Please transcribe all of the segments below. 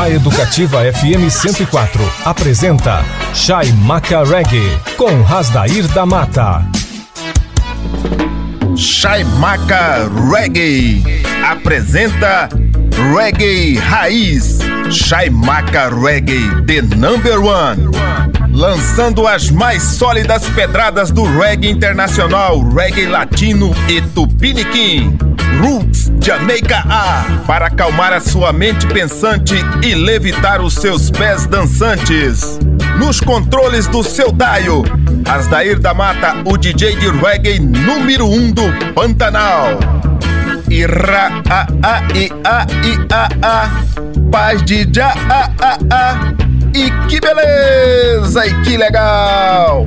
A Educativa FM 104 apresenta Chaimaca Reggae com Rasdair da Mata. Chaimaca Reggae apresenta Reggae Raiz. Chaimaca Reggae, the number one. Lançando as mais sólidas pedradas do reggae internacional, reggae latino e tupiniquim. Roots Jamaica A para acalmar a sua mente pensante e levitar os seus pés dançantes. Nos controles do seu Daio, Asdair da Mata, o DJ de reggae número 1 um do Pantanal. Ira a a i a i a a Paz de já a a a E que beleza e que legal!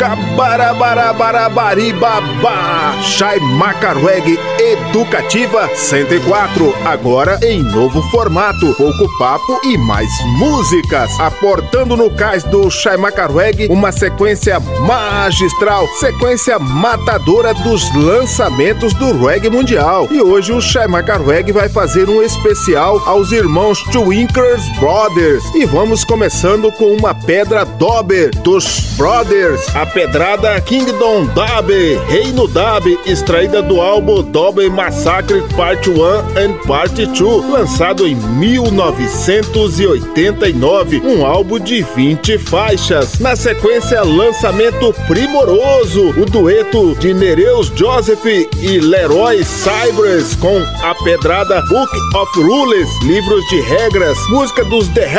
Escabarabarabaribabá Chai Macarweg Educativa 104 Agora em novo formato. Pouco papo e mais músicas. Aportando no cais do Chai Macarweg Uma sequência magistral. Sequência matadora dos lançamentos do reggae mundial. E hoje o Chai Macarweg vai fazer um especial Aos irmãos Twinkers Brothers. E vamos começando com uma pedra Dober Dos Brothers. A pedrada Kingdom Dab, Reino Dab, extraída do álbum Double Massacre Part 1 and Part 2, lançado em 1989, um álbum de 20 faixas. Na sequência, lançamento primoroso, o dueto de Nereus Joseph e Leroy Cybers com a pedrada Book of Rules, livros de regras, música dos The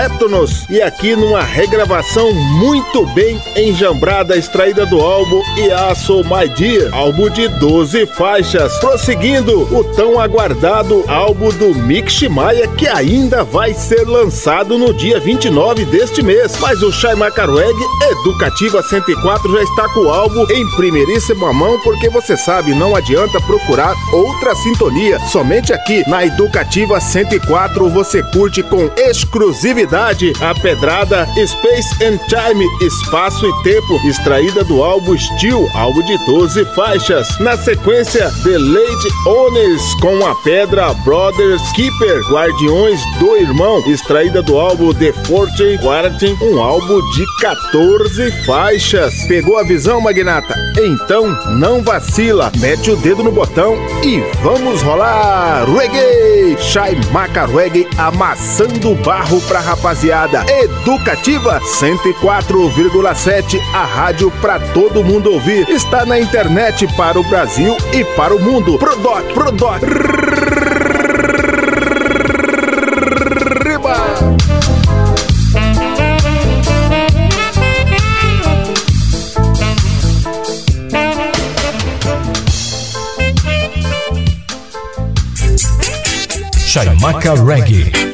e aqui numa regravação muito bem enjambrada, extraída do álbum Iaso My Dear, álbum de 12 faixas. Prosseguindo, o tão aguardado álbum do Mick Maia, que ainda vai ser lançado no dia 29 deste mês. Mas o Shai Macarweg Educativa 104 já está com o álbum em primeiríssima mão, porque você sabe, não adianta procurar outra sintonia. Somente aqui na Educativa 104 você curte com exclusividade a pedrada Space and Time, Espaço e Tempo, extraída do álbum Steel, álbum de 12 faixas. Na sequência, The Late Owners com a pedra Brothers Keeper, Guardiões do Irmão, extraída do álbum The Fortune Quarantine, um álbum de 14 faixas. Pegou a visão, Magnata? Então não vacila, mete o dedo no botão e vamos rolar! Reggae! Shai Maca Reggae amassando barro pra rapaziada. Educativa 104,7, a rádio pra todo mundo ouvir. Está na internet para o Brasil e para o mundo. Prodoc, Prodoc. Chaimaca Reggae.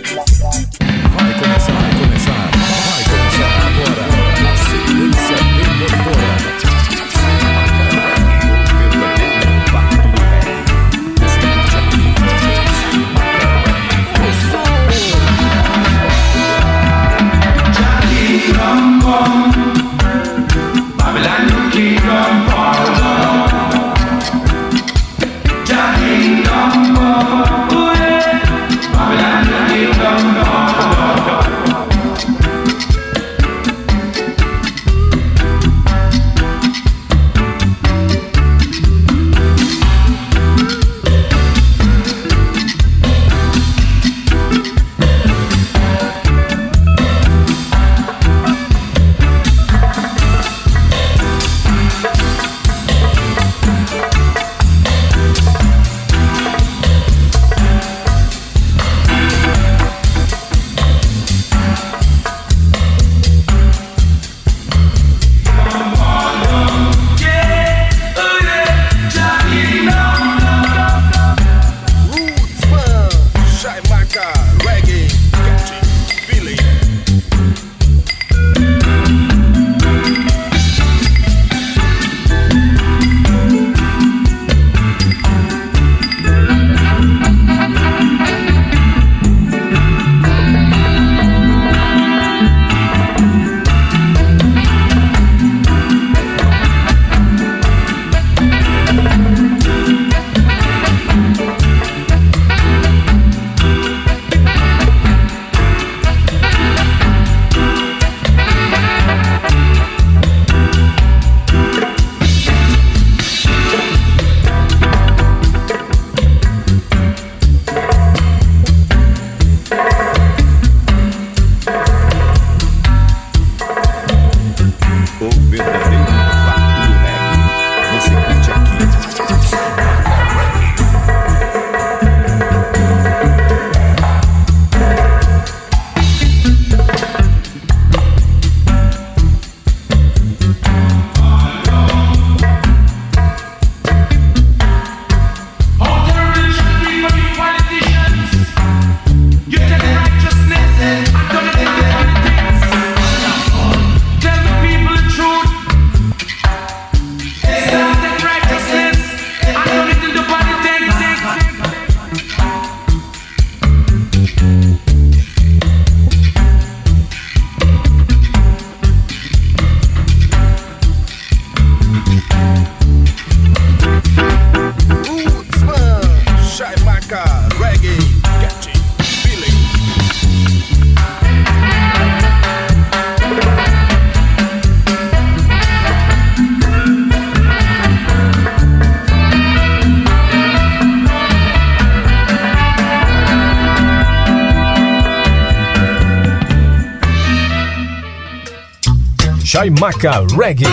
Shaimaka Reggae.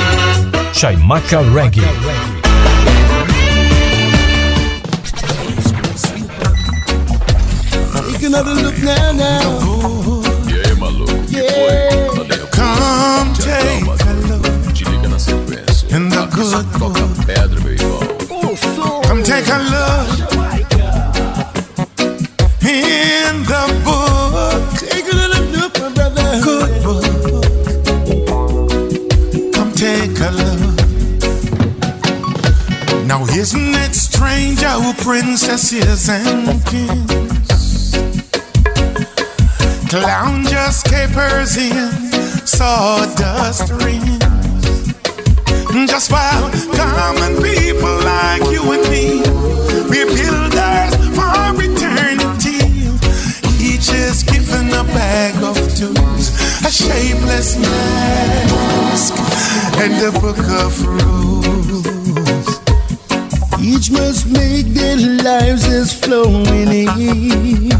Shaimaka Reggae. Take another look now, now. Yeah, my love. Yeah. Come take a look. In the good. Come take a look. Jah princesses and kings, clown just capers in sawdust rings. Just while common people like you and me, we builders for eternity. Each is given a bag of tools, a shapeless mask, and a book of rules which must make their lives as flowing in.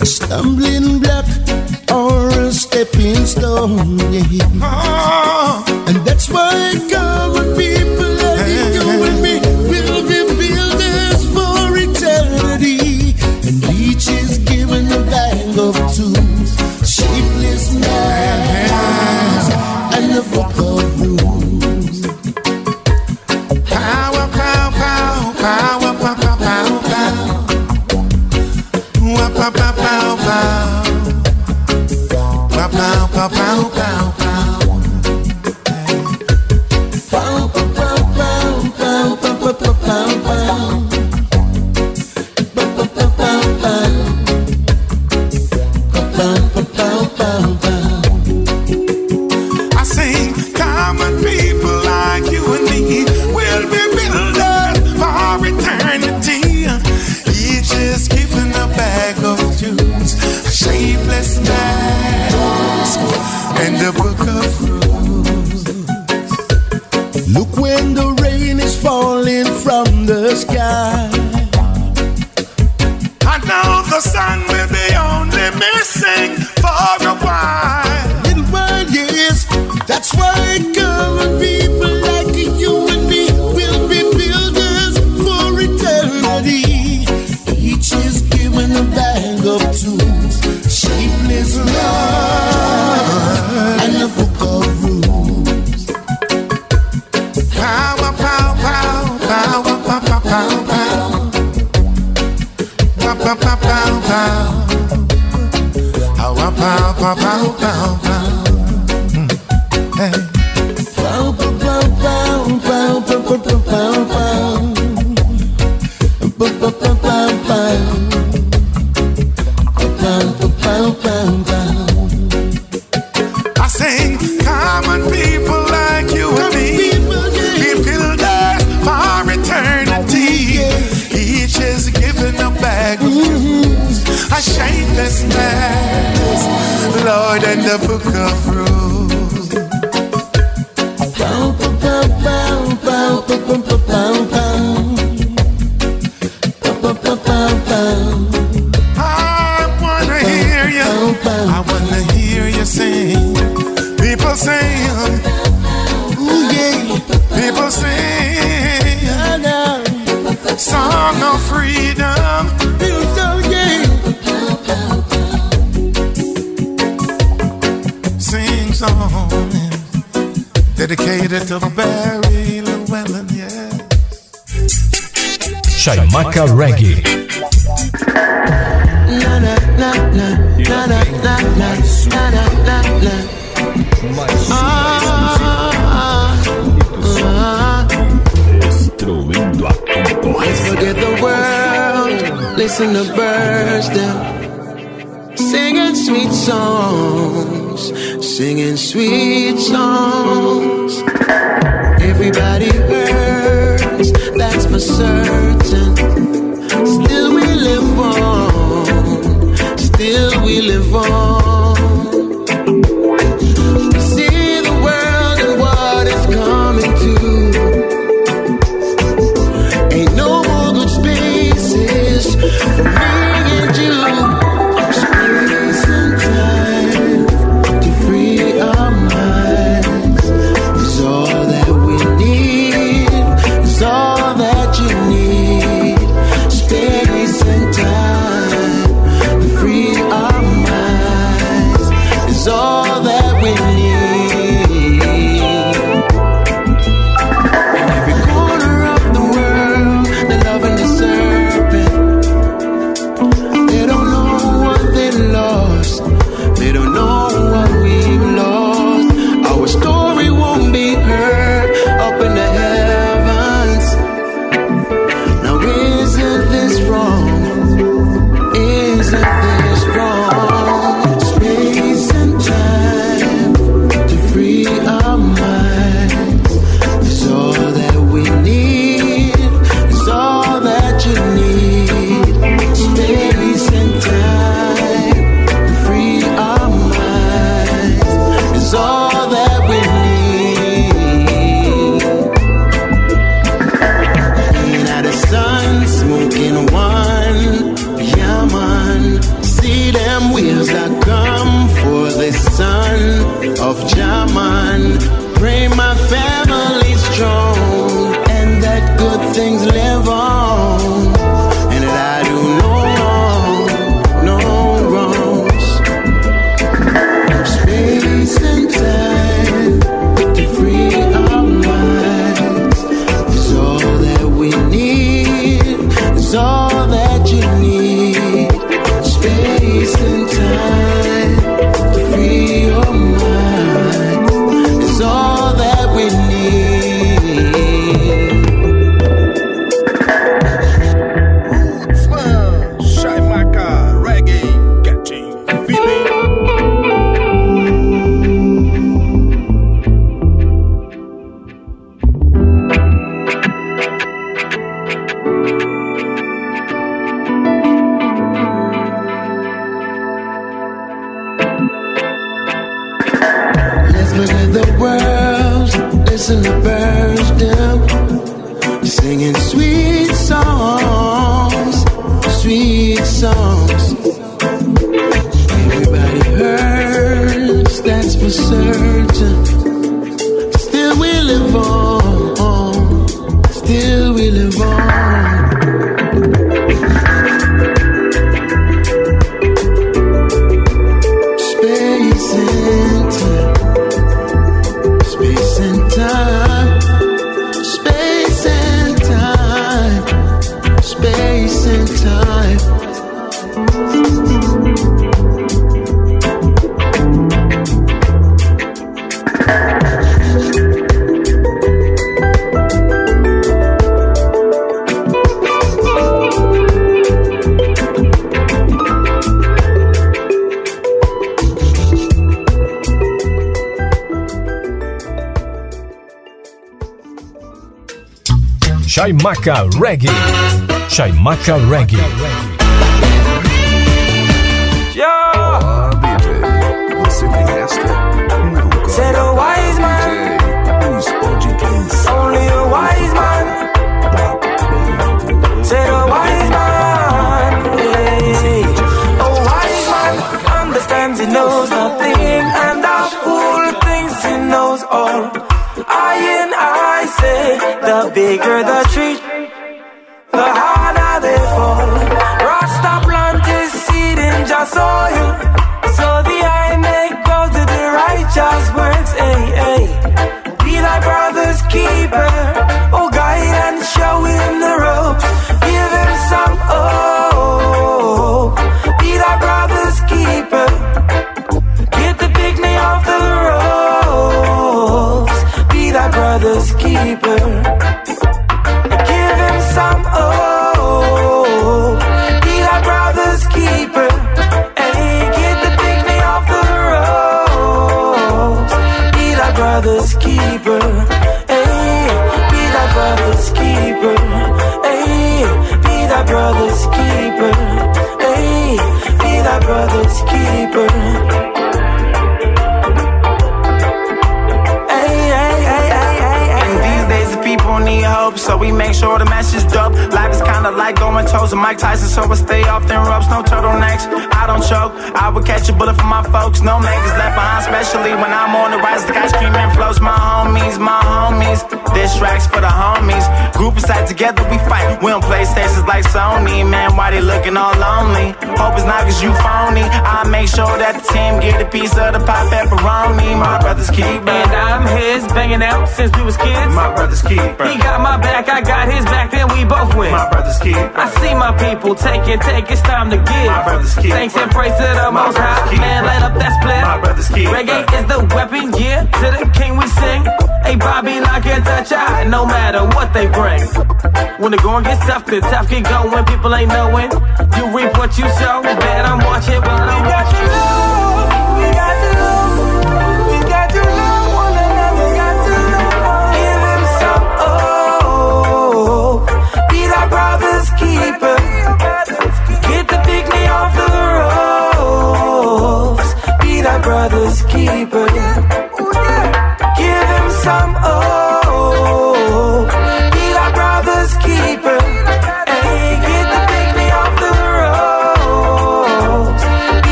A stumbling block or a stepping stone. Yeah. Ah. And that's why God. Singing sweet songs, singing sweet songs. Everybody hurts, that's for certain. Still we live on, still we live on. Chaimaca Reggae. Chaimaca Reggae. Ah, a wise man, only a wise man. Wise man, yeah. A wise man understands he knows nothing, and a fool thinks he knows all. I and I say, the bigger the we make sure the message dope. Life is kinda like going toes with Mike Tyson, so I stay off them ropes, no turtlenecks. I don't choke, I would catch a bullet for my folks, no niggas left behind, especially when I'm on the rise. The guy screaming flows, my homies, my homies. This tracks for the homies. Group inside together, we fight. We don't play stations like Sony, man. Why they looking all lonely? Hope it's not cause you phony. I make sure that the team get a piece of the pop pepperoni. My brother's keeper. And I'm his, banging out since we was kids. My brother's keeper. He got my back, I got his back, then we both win. My brother's keeper. I see my people take it, take it's time to give. My brother's keeper. Thanks and praise to the My most high. keeper. Man, light up that split. My brother's keeper. Reggae is the weapon, yeah. To the king we sing. Hey, Bobby, lock and touch out, no matter what they bring. When the going gets tough, the tough get going. People ain't knowing. You reap what you sow. Bet I'm watching while I'm watching. We got to love. We got to love one another. Got to love. Give him some. Oh, be brother's keeper. Get the off the ropes. Be brother's keeper. Give him some. Oh,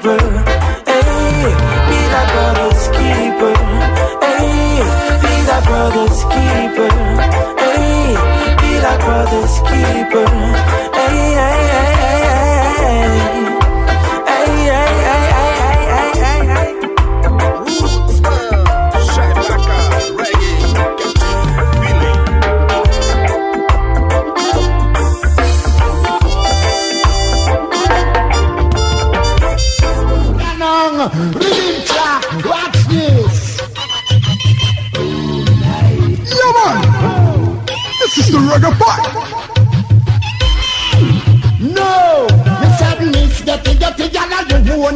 keeper. Hey, be that brother's keeper. Hey, be that brother's keeper. Hey, be that brother's keeper. Hey, hey, hey,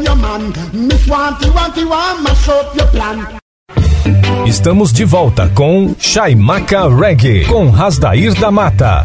your man. Miss Wanty, Wanty, want mash up your plan. Estamos de volta com Chaimaca Reggae, com Rasdair da Mata.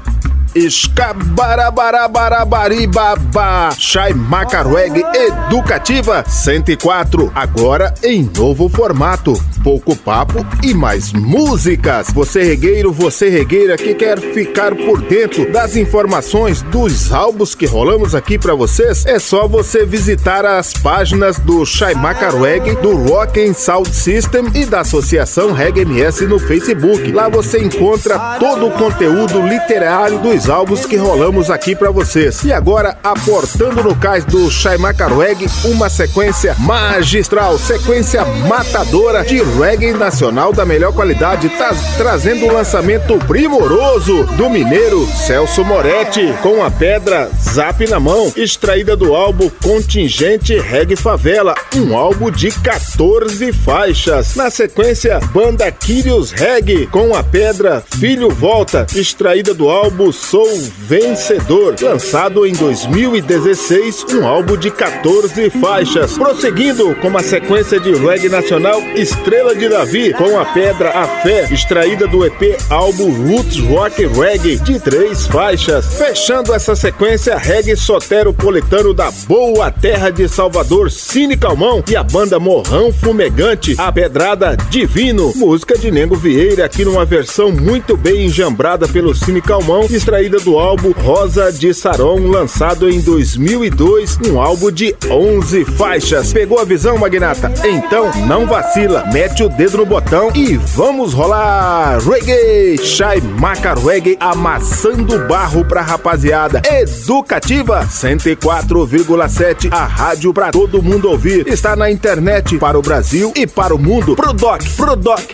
Escabarabarabarabariba Chai Macarweg Educativa 104 Agora em novo formato. Pouco papo e mais músicas. Você regueiro, você regueira que quer ficar por dentro das informações dos álbuns que rolamos aqui pra vocês É só você visitar as páginas do Chai Macarweg Do Rock and Sound System e da Associação Reggae MS no Facebook. Lá você encontra todo o conteúdo literário dos álbuns que rolamos aqui pra vocês. E agora, aportando no cais do Shaimaka Reggae, uma sequência magistral, sequência matadora de reggae nacional da melhor qualidade, tá trazendo um lançamento primoroso do mineiro Celso Moretti, com a pedra Zap na mão, extraída do álbum Contingente Reggae Favela, um álbum de 14 faixas. Na sequência, Banda Kyrios Reggae, com a pedra Filho Volta, extraída do álbum Sou Vencedor, lançado em 2016, um álbum de 14 faixas. Prosseguindo com uma sequência de reggae nacional, Estrela de Davi, com a pedra A Fé, extraída do EP álbum Roots Rock Reggae, de três faixas. Fechando essa sequência, reggae soteropolitano da boa terra de Salvador, Cine Calmão e a banda Morrão Fumegante, a pedrada Divino, música de Nengo Vieira, aqui numa versão muito bem enjambrada pelo Cine Calmão, extraída saída do álbum Rosa de Saron, lançado em 2002, um álbum de 11 faixas. Pegou a visão, Magnata? Então não vacila, mete o dedo no botão e vamos rolar! Reggae, Shai Maca Reggae amassando barro pra rapaziada. Educativa 104,7, a rádio pra todo mundo ouvir. Está na internet para o Brasil e para o mundo. Prodoc, Prodoc.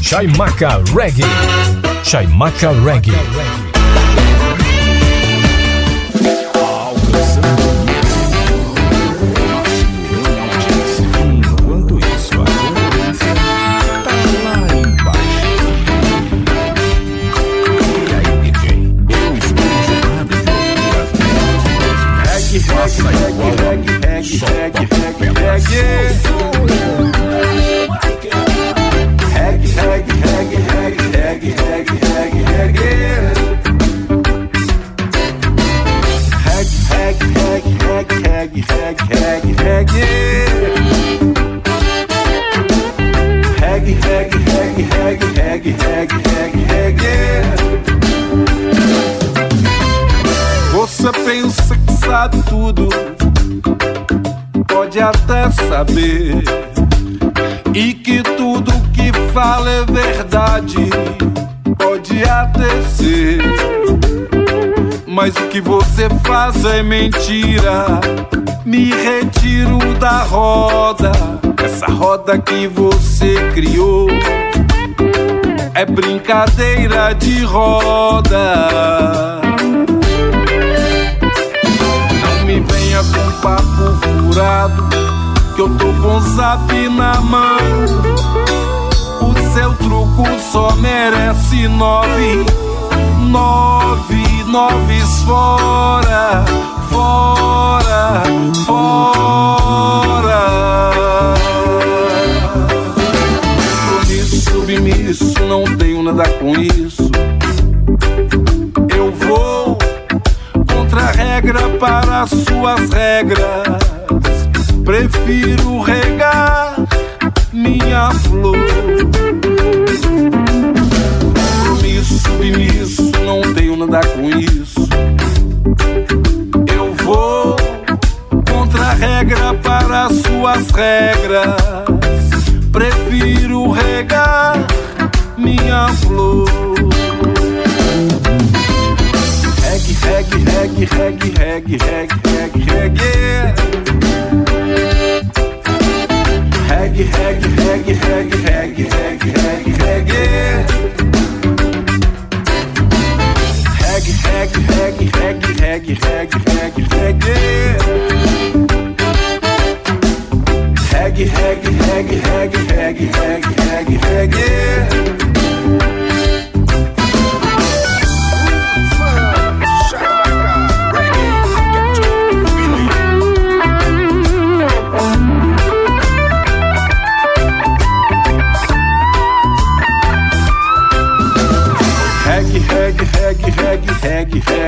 Chaimaka Reggae. Chaimaka Reggae. shake saber, e que tudo que fala é verdade, pode até ser. Mas o que você faz é mentira. Me retiro da roda, essa roda que você criou. É brincadeira de roda. Não me venha com papo furado, que eu tô com zap na mão. O seu truco só merece nove, nove, noves fora, fora, fora. Compromisso, submisso, não tenho nada com isso. Eu vou contra a regra para as suas regras. Prefiro regar minha flor. Compromisso, submisso, não tenho nada com isso. Eu vou contra a regra para as suas regras. Prefiro regar minha flor. Reggae, reggae, reggae, reggae, reggae, reggae, reggae, haggy, haggy, haggy, haggy, haggy, haggy, haggy, haggy. Haggy, haggy, haggy, haggy, haggy, haggy, haggy. Haggy, haggy, haggy, haggy, haggy, haggy, haggy, haggy. haggy.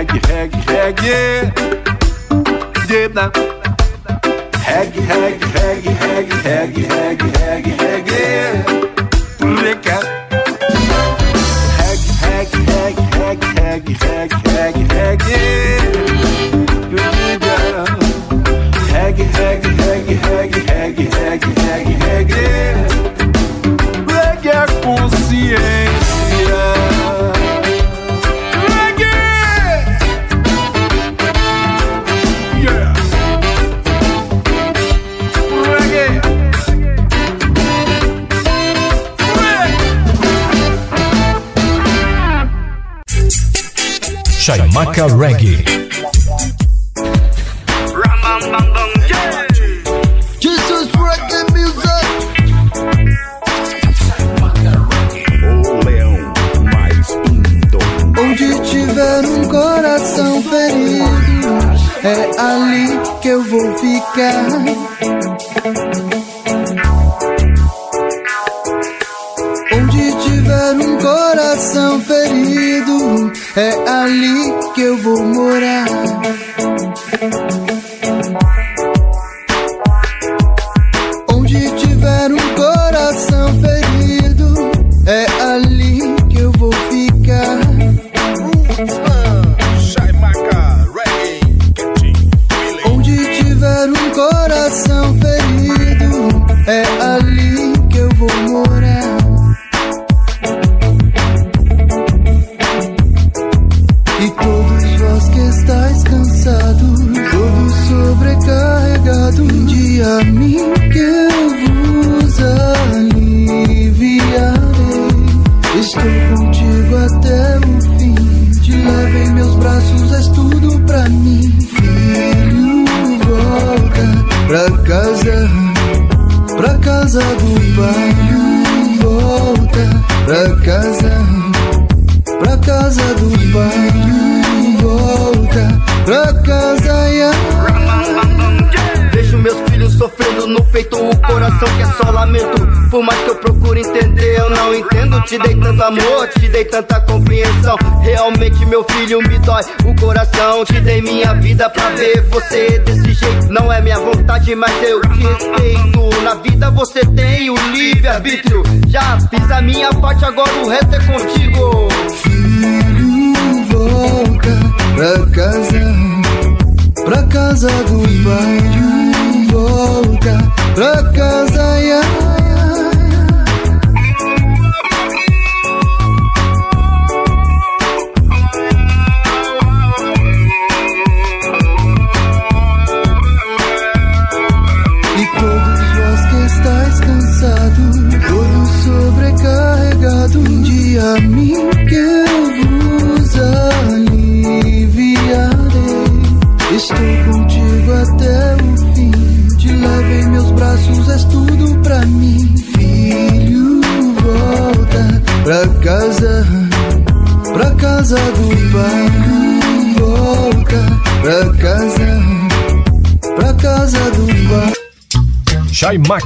هاجي هاجي هاجي جبنا هاجي هاجي هاجي هاجي هاجي هاجي هاجي Chaimaca Reggae. Jesus reggae music. O leão mais. Onde tiver um coração ferido, é ali que eu vou ficar que eu vou morar.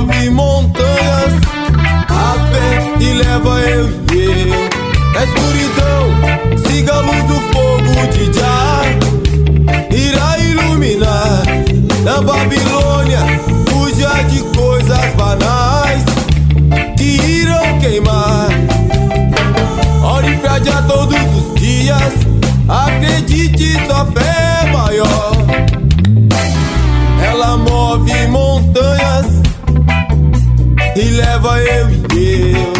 move montanhas a fé e leva eu e eu. Escuridão, siga a luz do fogo de Jah, irá iluminar na Babilônia. Fuja de coisas banais que irão queimar. Olhe pra Jah todos os dias, acredite sua fé é maior. Ela move montanhas e leva eu e eu.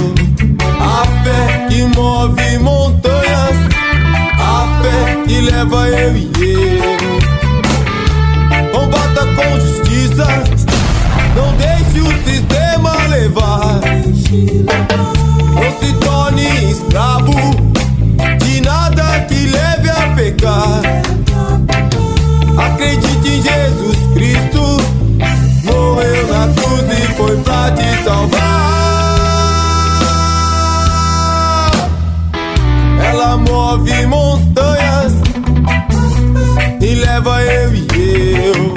A fé que move montanhas, a fé que leva eu e eu. Combata com justiça, não deixe o sistema levar. Não se torne escravo de nada que leve a pecar. Acredite em Jesus. salvar. Ela move montanhas e leva eu e eu.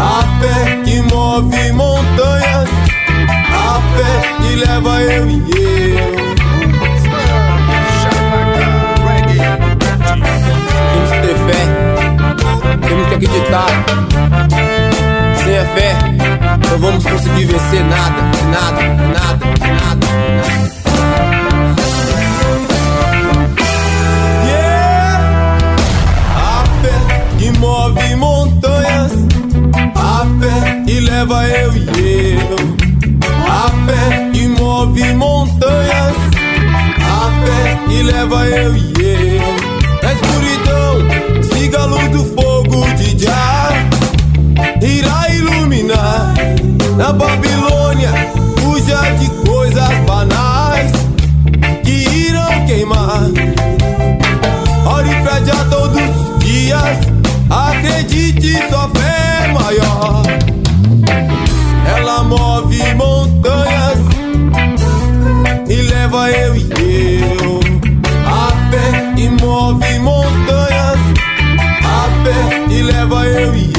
A fé que move montanhas, a fé que leva eu e eu. Temos que ter fé, temos que acreditar. Sem a fé, não vamos conseguir vencer nada, nada, nada, nada. nada. move montanhas, a fé que leva eu e eu. A fé que move montanhas, a fé que leva eu e eu. Na escuridão, siga a luz do fogo de Jah. Irá na Babilônia, fuja de coisas banais que irão queimar. Ore pra Jah todos os dias, acredite, sua fé é maior. Ela move montanhas e leva eu e eu. A fé e move montanhas. A fé e leva eu e eu.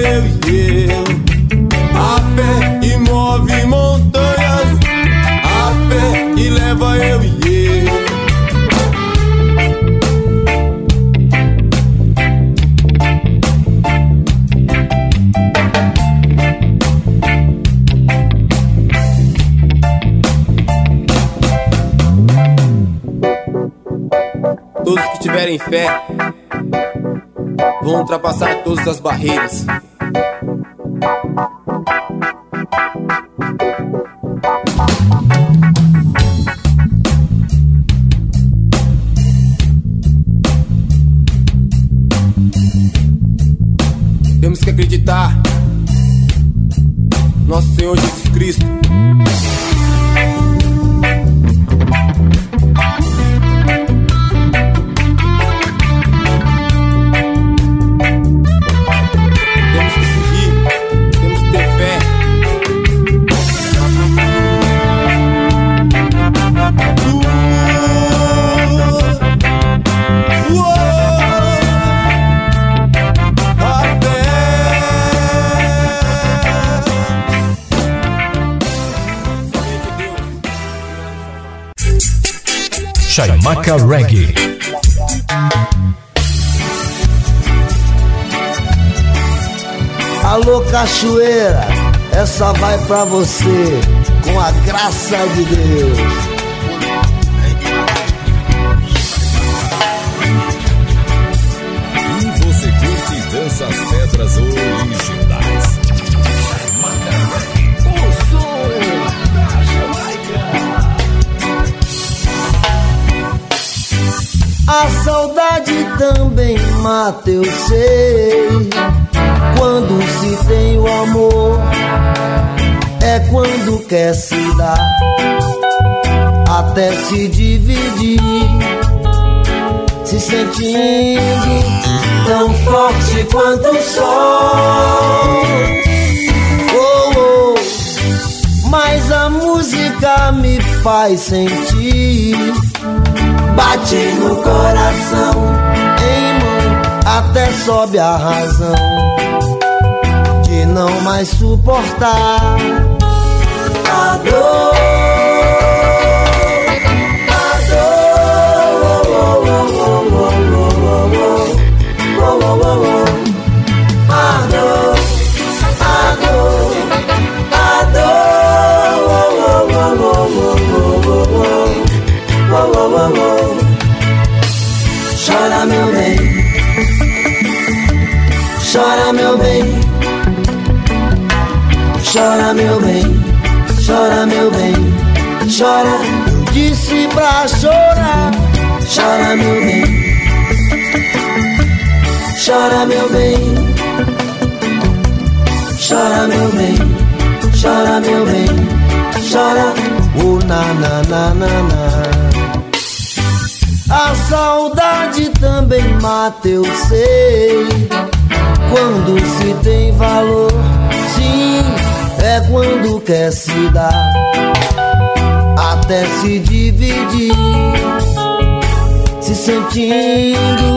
Eu e eu. A fé e move montanhas. A fé e leva eu e eu. Todos que tiverem fé vão ultrapassar todas as barreiras. Temos que acreditar. Nosso Senhor Jesus Cristo. Chaimaca Reggae. Alô cachoeira, essa vai pra você com a graça de Deus. E você curte e dança as pedras originais. Também mata, eu sei. Quando se tem o amor, é quando quer se dar, até se dividir, se sentindo tão forte quanto o sol. Oh, oh, mas a música me faz sentir bate no coração, até sobe a razão de não mais suportar a dor. A dor. Meu bem, chora meu bem, chora. Disse pra chorar, chora meu bem, chora meu bem, chora meu bem, chora meu bem, chora. Oh na na na na na. A saudade também mata, eu sei. Quando se tem valor, é quando quer se dar, até se dividir, se sentindo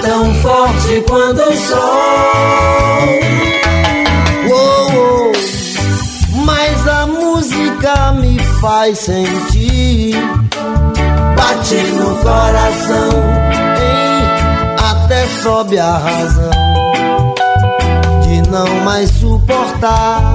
tão forte quando o sol. Oh, oh, mas a música me faz sentir bate no coração, Hein? Até sobe a razão de não mais suportar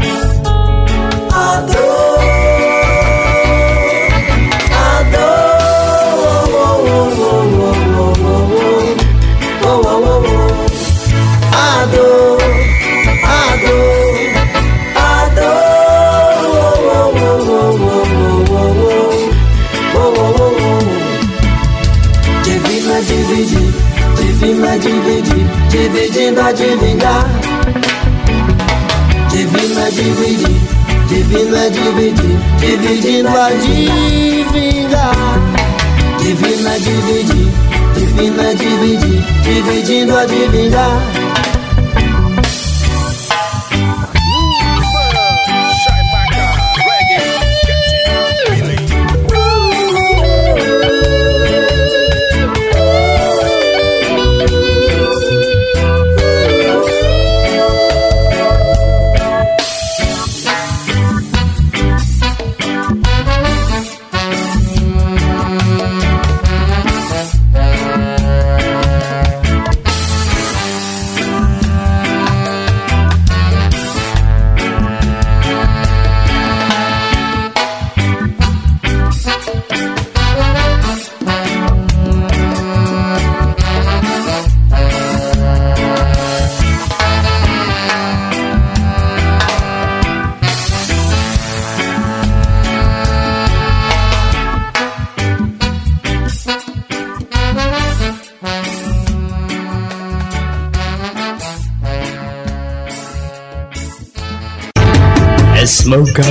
firma dividir, de firma dividir, dividindo a adivinhar. Divina, dividir, de firma dividir, dividindo a adivinhar. De dividir, divina firma dividir, dividindo a adivinhar.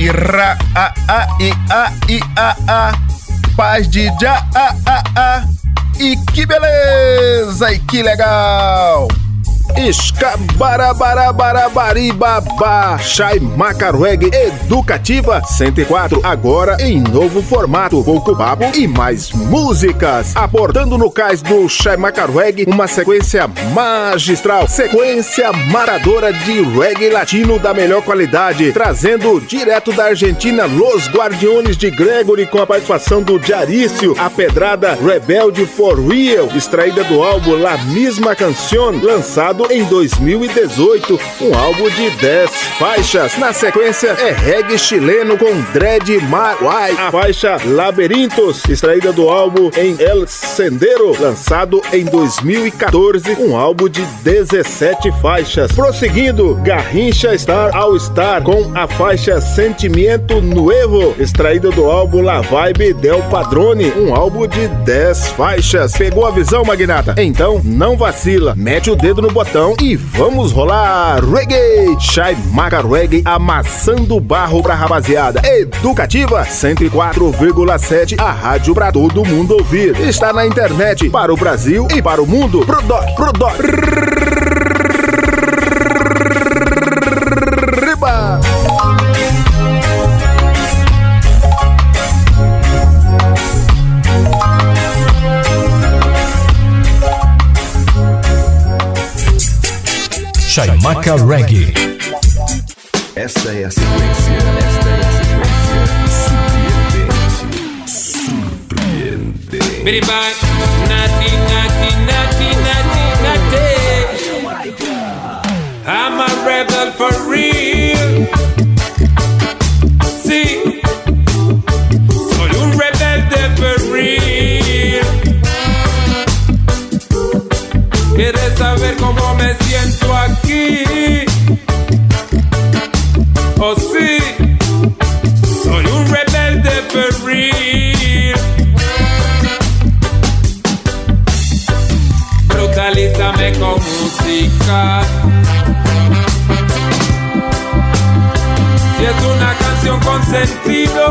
Ira, a, a, i, a, i, a, a. Paz de já, a, a, a. E que beleza, e que legal. Escabarabarabarabaribabá Chaimaca Reggae Educativa 104 Agora em novo formato. Pouco papo e mais músicas. Abordando no cais do Chaimaca Reggae Uma sequência magistral. Sequência maradora de reggae latino da melhor qualidade. Trazendo direto da Argentina Los Guardiões de Gregory Com a participação do Diarício A pedrada Rebelde for Real Extraída do álbum La Misma Canción Lançado em 2018, um álbum de 10 faixas. Na sequência é reggae chileno com Dread White, a faixa Labirintos, extraída do álbum em El Sendero, lançado em 2014, um álbum de 17 faixas. Prosseguindo, Garrincha Star All Star com a faixa Sentimento Nuevo, extraída do álbum La Vibe Del Padrone, um álbum de 10 faixas. Pegou a visão, Magnata? Então não vacila, mete o dedo no botão e vamos rolar reggae. Chai Maca Reggae amassando barro pra rapaziada. Educativa 104,7, a rádio pra todo mundo ouvir. Está na internet para o Brasil e para o mundo. Pro dó, pro. Chaimaca Reggae. Esta é a sequência. Esta é a sequência. Surpreendente. Surpreendente. canción con sentido.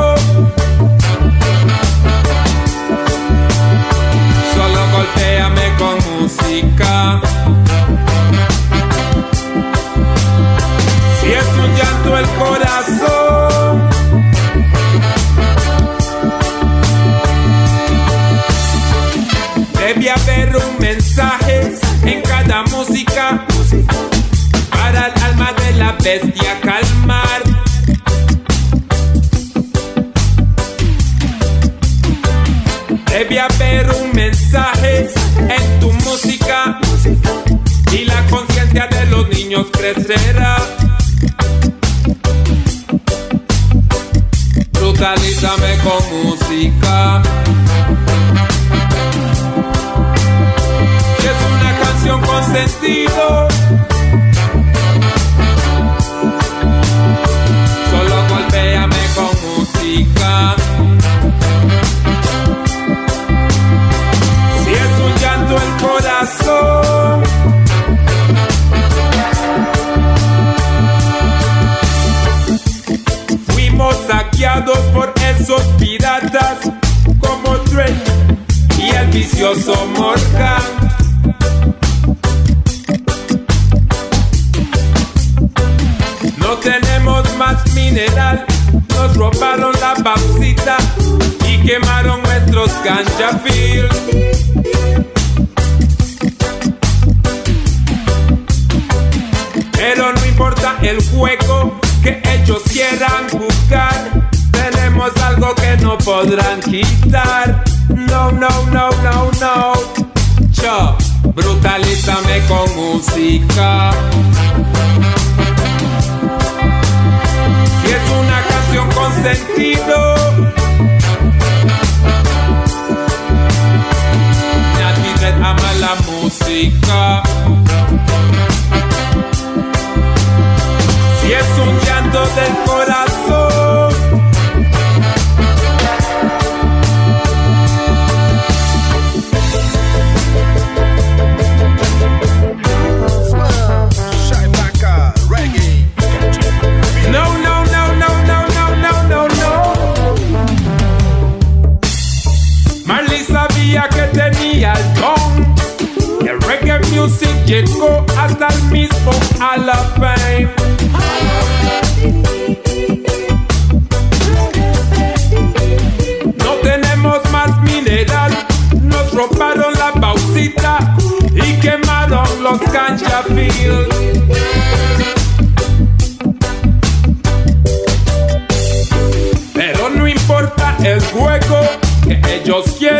llegó hasta el mismo Alabama. No tenemos más mineral, nos robaron la pausita y quemaron los canchafields. Pero no importa el juego que ellos quieren.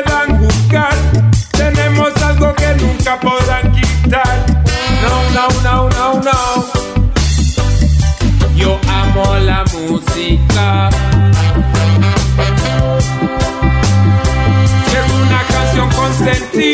sentir.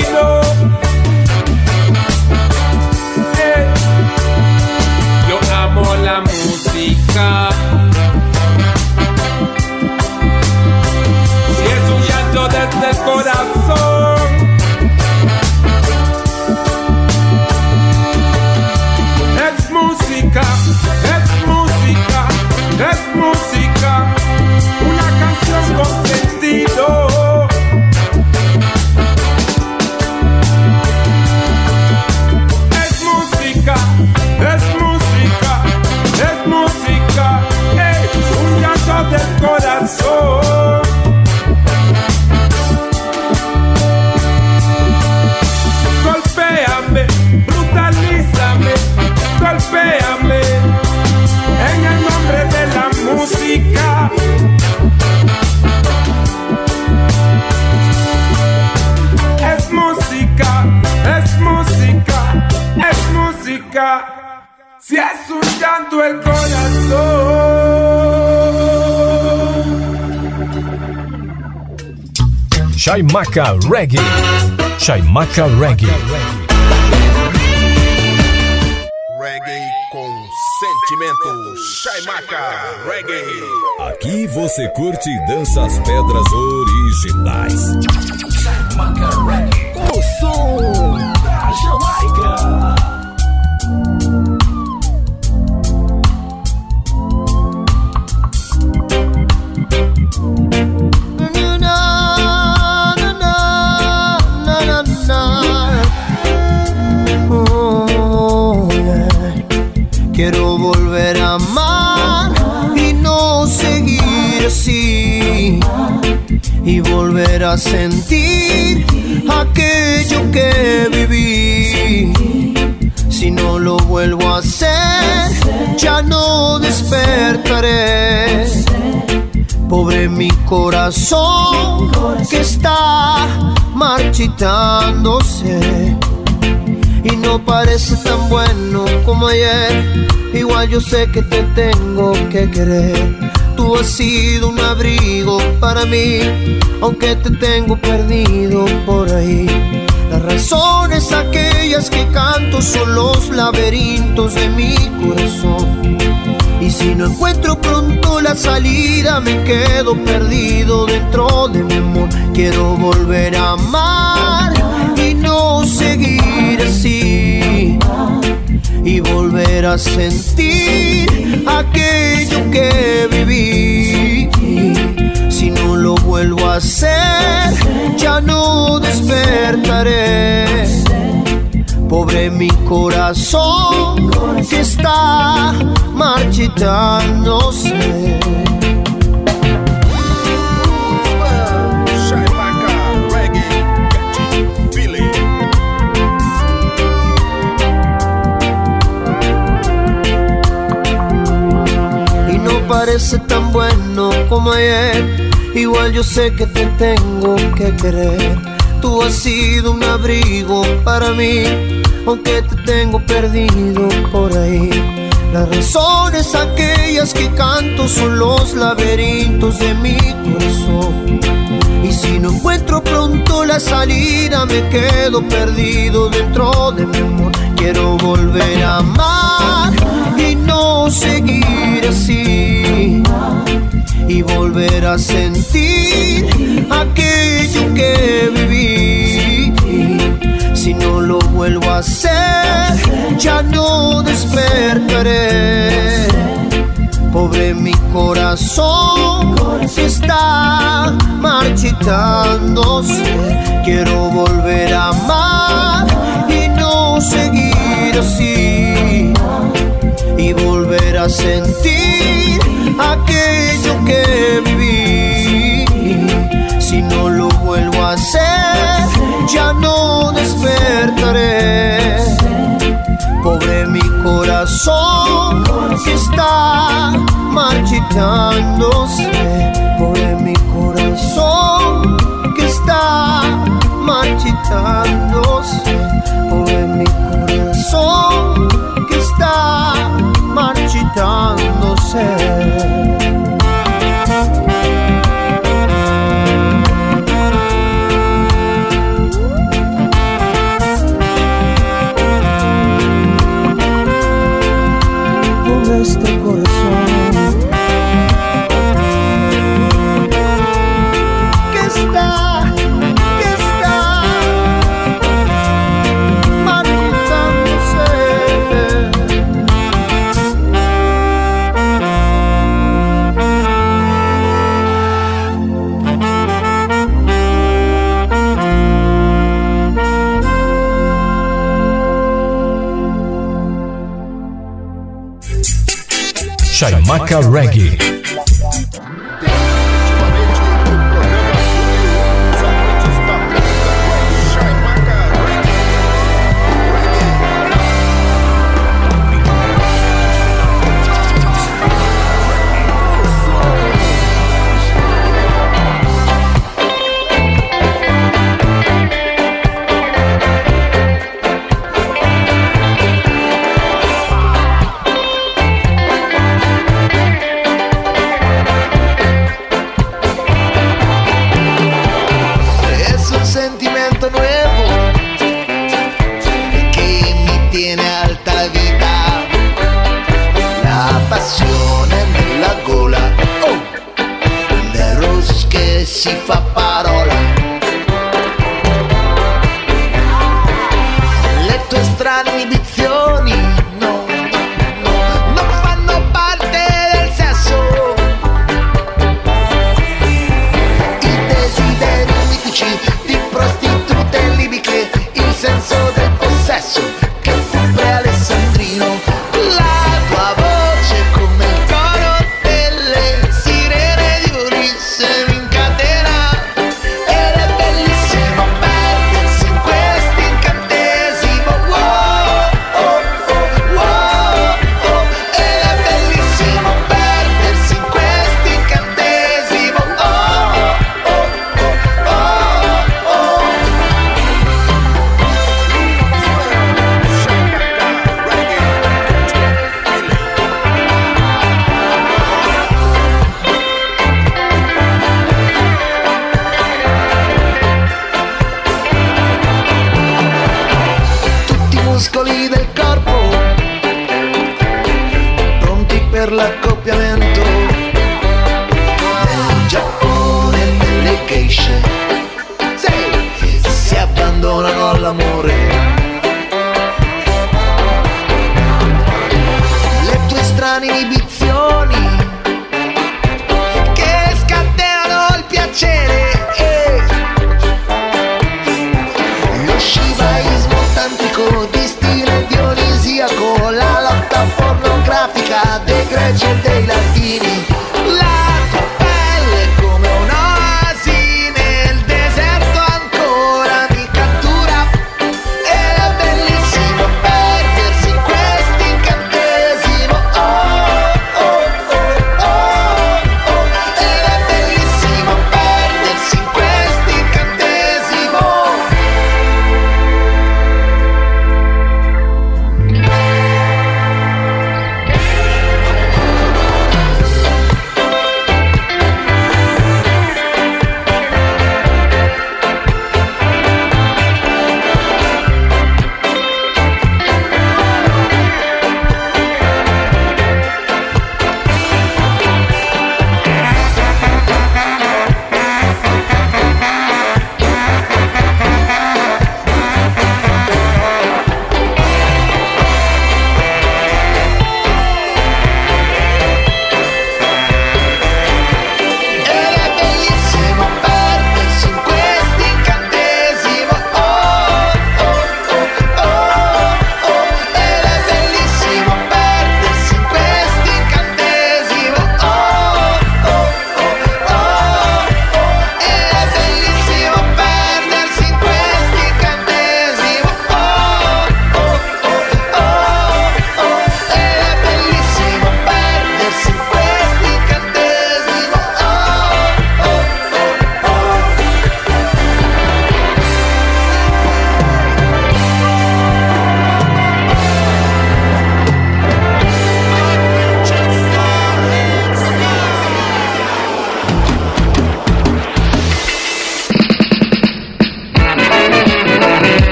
Chaimaca Reggae. Chaimaca Reggae. Reggae com sentimento. Chaimaca Reggae. Aqui você curte e dança as pedras originais. Chaimaca Reggae. O som da Jamaica. Sentir aquello que viví. Si no lo vuelvo a hacer, ya no despertaré. Pobre mi corazón que está marchitándose y no parece tan bueno como ayer. Igual yo sé que te tengo que querer. Tú has sido un abrigo para mí, aunque te tengo perdido por ahí. Las razones aquellas que canto son los laberintos de mi corazón. Y si no encuentro pronto la salida, me quedo perdido dentro de mi amor. Quiero volver a amar y no seguir así. Y volver a sentir aquello que viví. Si no lo vuelvo a hacer, ya no despertaré. Pobre mi corazón que está marchitándose. No parece tan bueno como ayer. Igual yo sé que te tengo que querer. Tú has sido un abrigo para mí, aunque te tengo perdido por ahí. Las razones aquellas que canto son los laberintos de mi corazón. Y si no encuentro pronto la salida, me quedo perdido dentro de mi amor. Quiero volver a amar seguir así. Y volver a sentir aquello que viví. Si no lo vuelvo a hacer, ya no despertaré. Pobre mi corazón que está marchitándose. Quiero volver a amar y no seguir así. Y volver sentir aquello que viví. Si no lo vuelvo a hacer, ya no despertaré. Pobre mi corazón que está marchitándose. Pobre mi corazón que está marchitándose. Toca Reggae.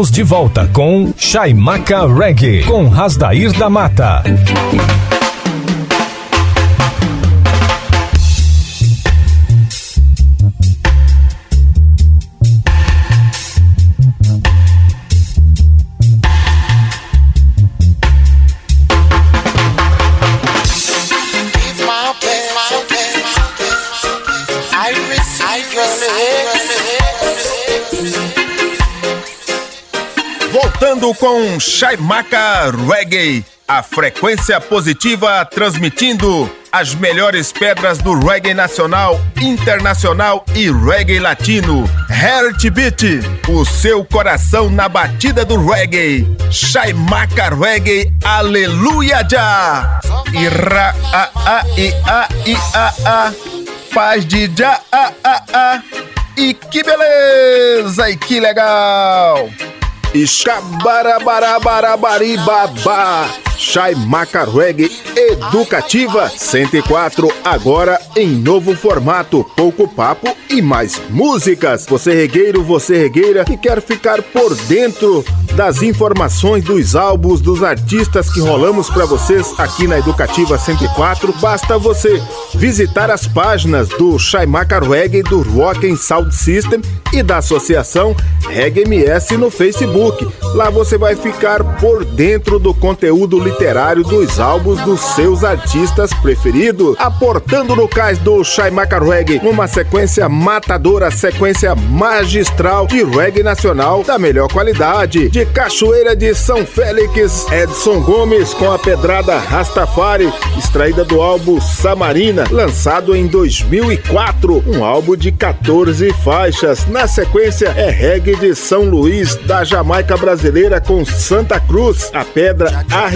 estamos de volta com Chaimaca Reggae, com Rasdair da Mata. I receive your name. Com Shaimaka Reggae, a frequência positiva transmitindo as melhores pedras do reggae nacional, internacional e reggae latino. Heartbeat, o seu coração na batida do reggae. Shaimaka Reggae, aleluia já! ra-a-a-e-a-e-a-a, paz de já a a a. E que beleza e que legal! Escabarabarabarabari babá. Shai Macarweg Educativa 104, agora em novo formato, pouco papo e mais músicas. Você regueiro, você regueira que quer ficar por dentro das informações dos álbuns dos artistas que rolamos para vocês aqui na Educativa 104, basta você visitar as páginas do Shaimaka Reggae, do Rock and Sound System e da Associação Reggae MS no Facebook. Lá você vai ficar por dentro do conteúdo literário dos álbuns dos seus artistas preferidos, aportando no cais do Shaimaka Reggae uma sequência matadora, sequência magistral de reggae nacional da melhor qualidade. De Cachoeira de São Félix, Edson Gomes com a pedrada Rastafari, extraída do álbum Samarina, lançado em 2004, um álbum de 14 faixas. Na sequência é reggae de São Luís, da Jamaica brasileira com Santa Cruz, a pedra A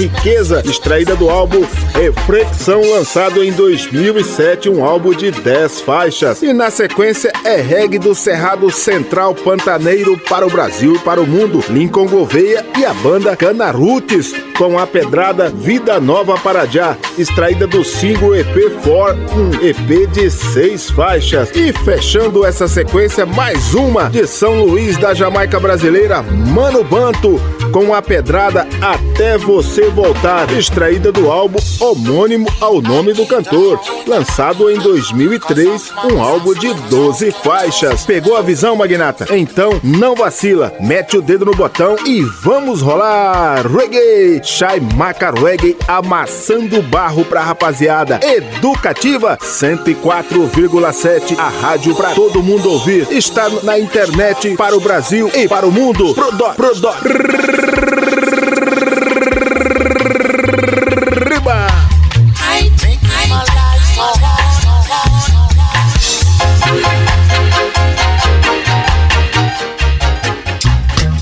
Extraída do álbum Reflexão, lançado em 2007, um álbum de 10 faixas. E na sequência é reggae do Cerrado Central Pantaneiro para o Brasil e para o mundo, Lincoln Gouveia e a banda Cana Roots com a pedrada Vida Nova para Já, extraída do single EP 4, um EP de seis faixas. E fechando essa sequência, mais uma de São Luís da Jamaica brasileira, Mano Banto, com a pedrada Até Você Voltar, extraída do álbum homônimo ao nome do cantor, lançado em 2003, um álbum de 12 faixas. Pegou a visão, Magnata? Então não vacila, mete o dedo no botão e vamos rolar reggae! Shai Maca Reggae amassando barro pra rapaziada. Educativa 104,7, a rádio pra todo mundo ouvir. Está na internet para o Brasil e para o mundo. Prodó, prodó.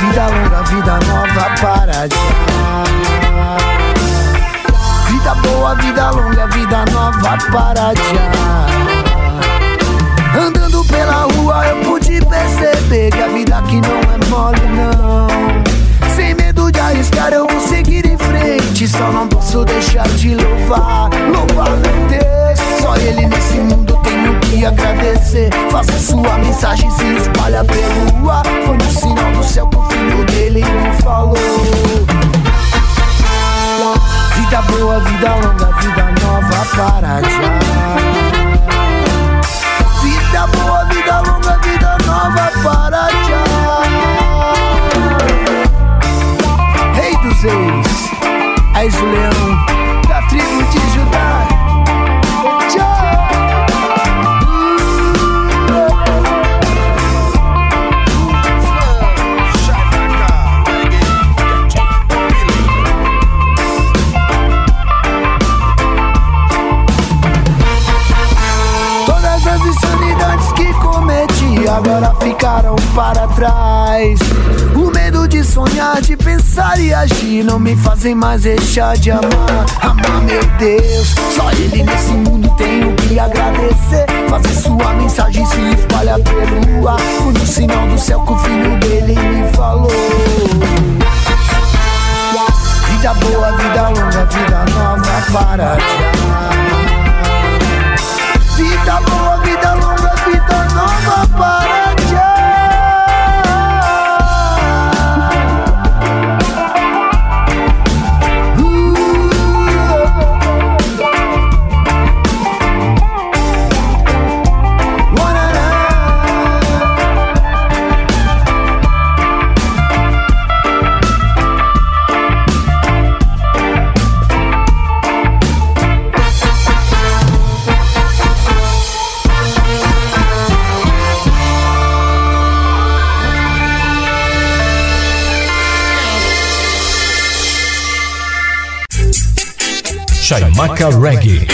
Vida longa, vida nova para já. Vida boa, vida longa, vida nova para já. Andando pela rua eu pude perceber que a vida aqui não é mole não. Sem medo de arriscar eu vou seguir em frente, só não posso deixar de louvar, louvar meu Deus. Ele nesse mundo tenho que agradecer. Faça sua mensagem se espalha pelo ar. Foi no sinal do céu que o filho dele me falou. Vida boa, vida longa, vida nova para já. Vida boa, vida longa, vida nova para já. Rei dos reis, és o leão ficaram para trás. O medo de sonhar, de pensar e agir não me fazem mais deixar de amar. Amar, meu Deus, só Ele nesse mundo tenho que agradecer. Fazer sua mensagem se espalha pelo ar. Foi no sinal do céu que o filho dele me falou. Vida boa, vida longa, vida nova para já. Vida boa, vida longa, vida nova para Chaimaca Reggae.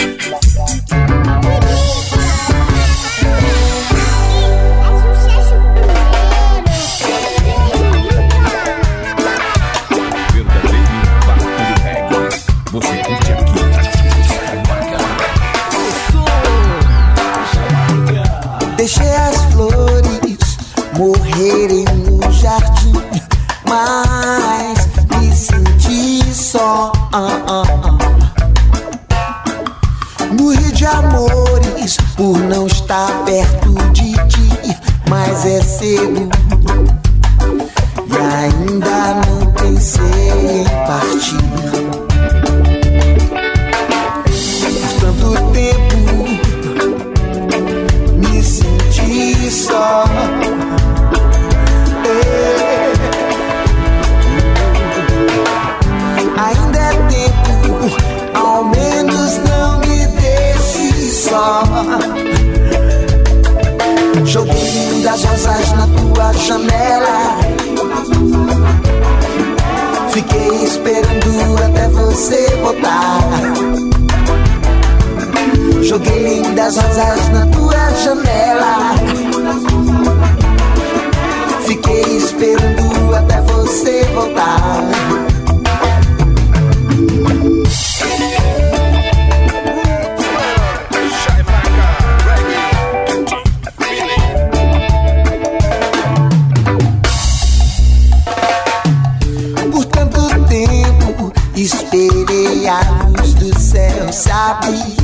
Deixei as flores morrerem no jardim, mas me senti só. Morri amores por não estar perto de ti, mas é cedo e ainda não pensei em partir. Joguei lindas rosas na tua janela. Fiquei esperando até você voltar. Céu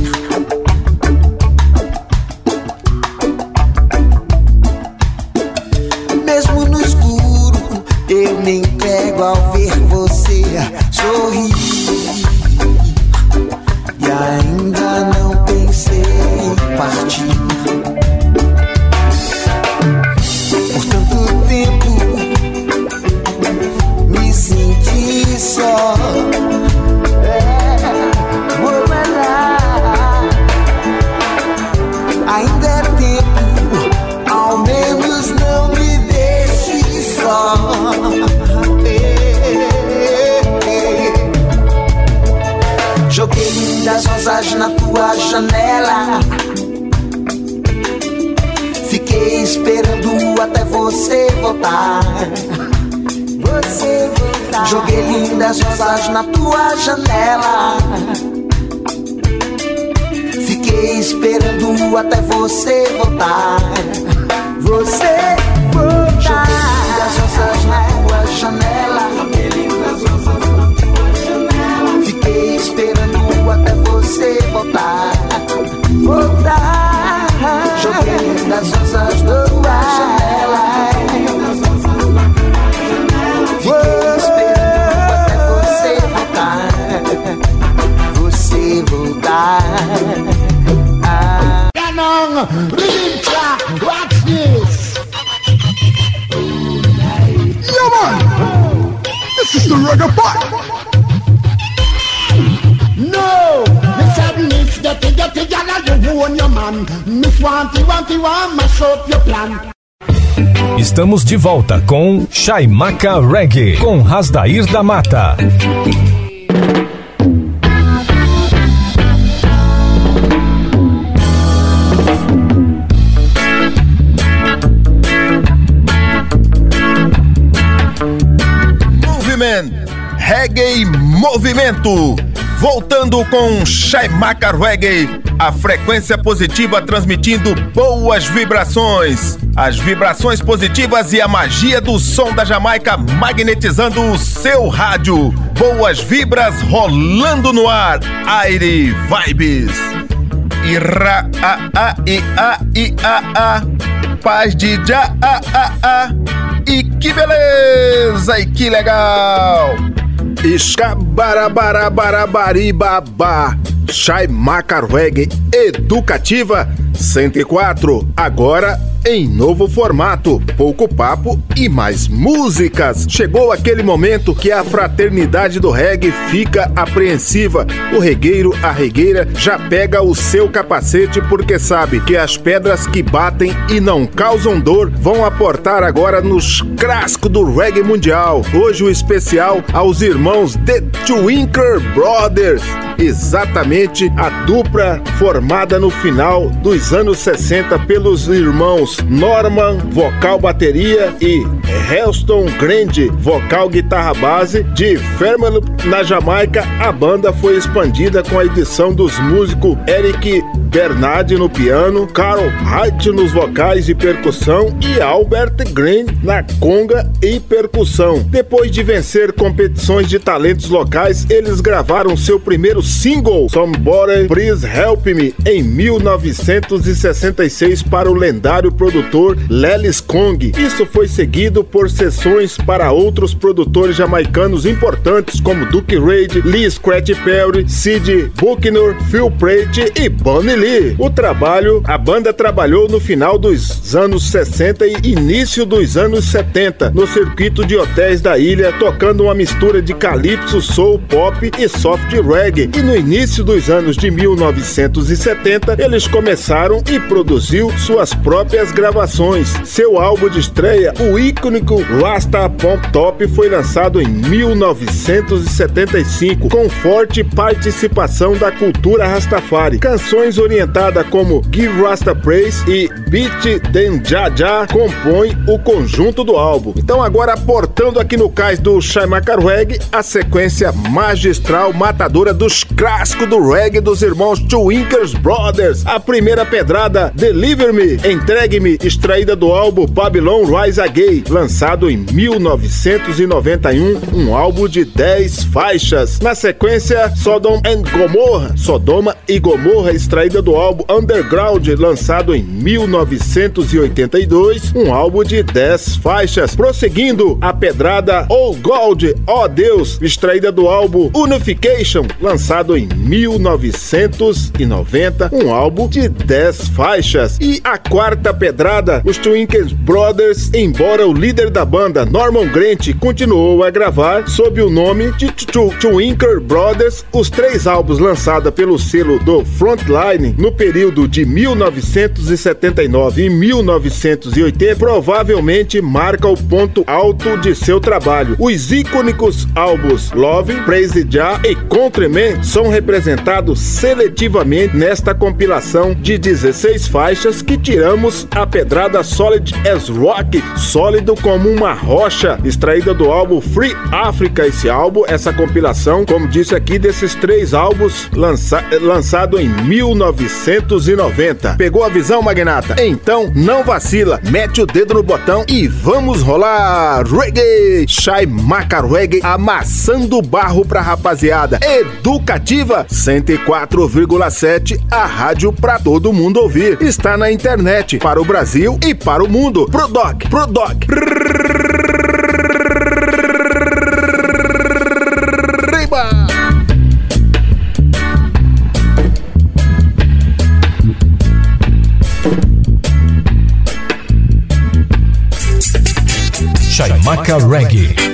Estamos de volta com Chaimaca Reggae, com Rasdair da Mata. Moviment, Reggae Movimento. Voltando com Shaimaka Reggae, a frequência positiva transmitindo boas vibrações. As vibrações positivas e a magia do som da Jamaica magnetizando o seu rádio. Boas vibras rolando no ar. Aire Vibes. Ira a a i a i a a. Paz de já a a a. E que beleza! E que legal! Escabarabarabarabá. Shaimaka Reggae Educativa 104. Agora em novo formato, pouco papo e mais músicas. Chegou aquele momento que a fraternidade do reggae fica apreensiva. O regueiro, a regueira, já pega o seu capacete porque sabe que as pedras que batem e não causam dor vão aportar agora nos crascos do reggae mundial. Hoje o especial aos irmãos The Twinkler Brothers. Exatamente a dupla formada no final dos anos 60 pelos irmãos Norman, vocal bateria, e Helston Grande, vocal guitarra base, de Fermanagh, na Jamaica. A banda foi expandida com a edição dos músicos Eric Bernard no piano, Carl Haidt nos vocais e percussão e Albert Green na conga e percussão. Depois de vencer competições de talentos locais, eles gravaram seu primeiro single, Somebody Please Help Me, em 1966 para o lendário produtor Lelis Kong. Isso foi seguido por sessões para outros produtores jamaicanos importantes como Duke Reid, Lee Scratch Perry, Sid Buckner, Phil Prate e Bonnie Lee. O trabalho, a banda trabalhou no final dos anos 60 e início dos anos 70 no circuito de hotéis da ilha, tocando uma mistura de calypso, soul, pop e soft reggae. E no início dos anos de 1970, eles começaram e produziu suas próprias gravações. Seu álbum de estreia, o íconico Rasta Pump Top, foi lançado em 1975, com forte participação da cultura Rastafari. Canções orientadas como Give Rasta Praise e Beat Then Jaja compõem o conjunto do álbum. Então agora aportando aqui no cais do Shaimaka Reggae, a sequência magistral matadora dos clássicos do reggae dos irmãos Twinkers Brothers. A primeira pedrada, Deliver Me, Entregue-me, extraída do álbum Babylon Rise Again, lançado em 1991, um álbum de 10 faixas. Na sequência, Sodom and Gomorra, Sodoma e Gomorra, extraída do álbum Underground, lançado em 1982, um álbum de 10 faixas. Prosseguindo, a pedrada Oh God, Oh Deus, extraída do álbum Unification, lançado em 1990, um álbum de 10 faixas. E a quarta pedrada os Twinkers Brothers, embora o líder da banda, Norman Grant, continuou a gravar sob o nome de Twinker Brothers, os três álbuns lançados pelo selo do Frontline no período de 1979 e 1980 provavelmente marca o ponto alto de seu trabalho. Os icônicos álbuns Love, Praise Jah e Countryman são representados seletivamente nesta compilação de 16 faixas que tiramos a pedrada Solid as Rock, sólido como uma rocha, extraída do álbum Free Africa. Esse álbum, essa compilação, como disse aqui, desses três álbuns lança lançado em 1990. Pegou a visão, Magnata? Então não vacila, mete o dedo no botão e vamos rolar reggae! Shai Maca Reggae amassando barro pra rapaziada. Educativa 104,7, a rádio pra todo mundo ouvir. Está na internet para o Brasil e para o mundo. Prodoc, Prodoc. Chaimaca Reggae.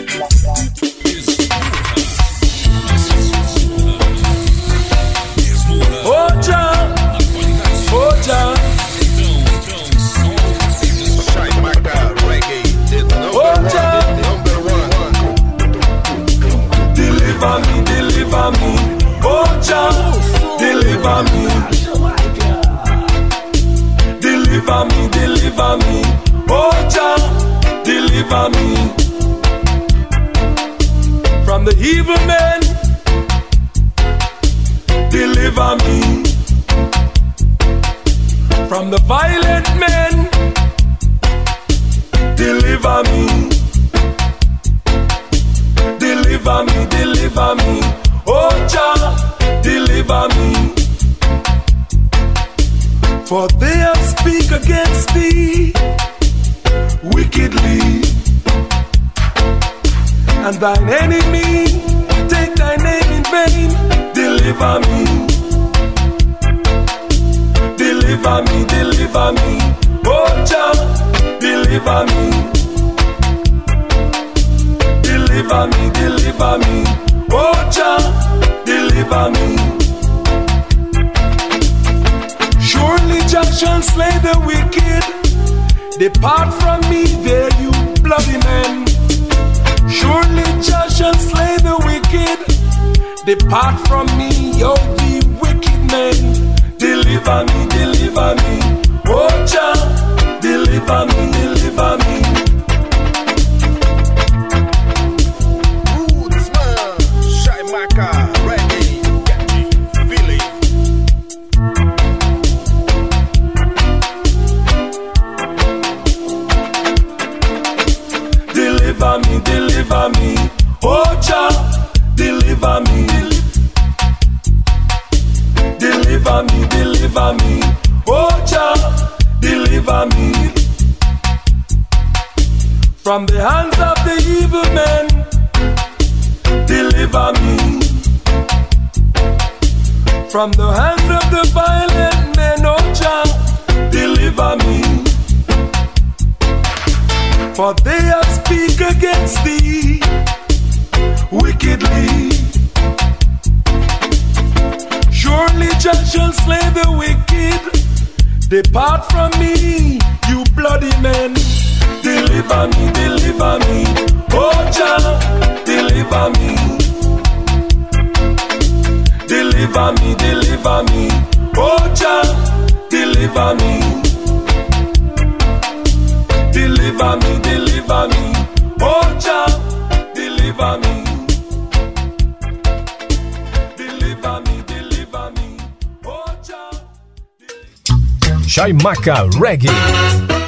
Chaimaca Reggae.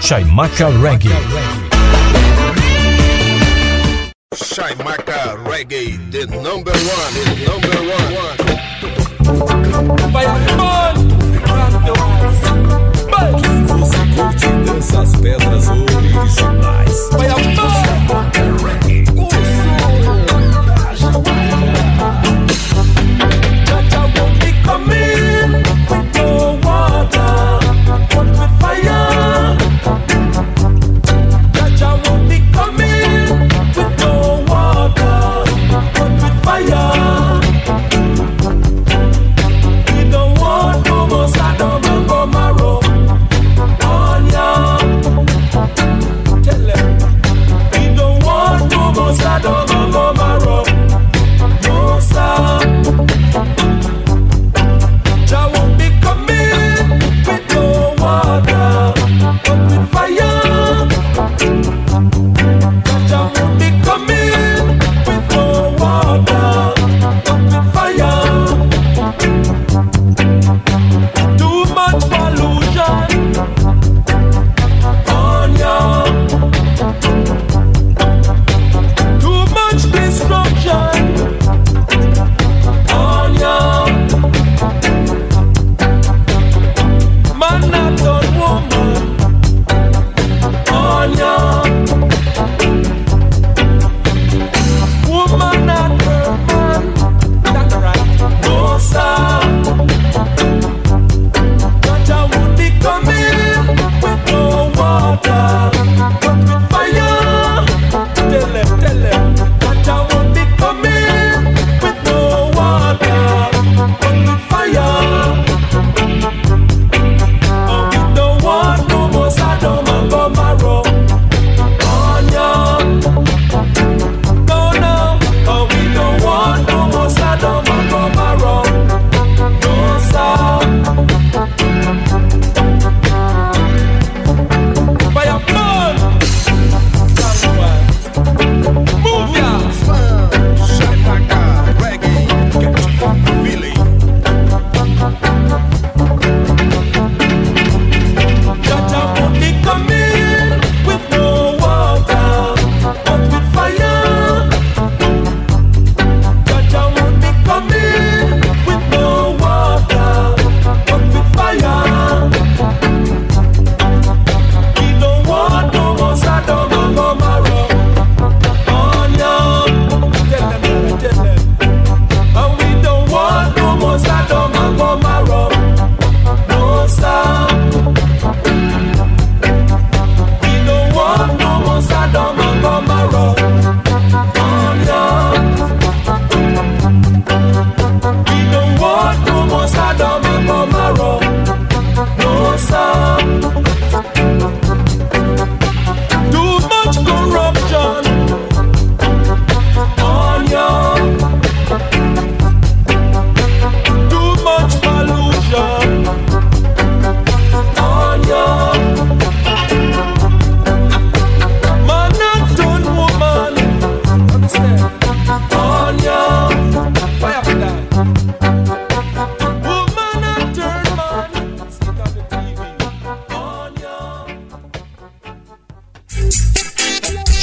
Chaimaca Reggae. Chaimaca Reggae, the number one, the number one. Que você curte e dança as pedras originais. Jaja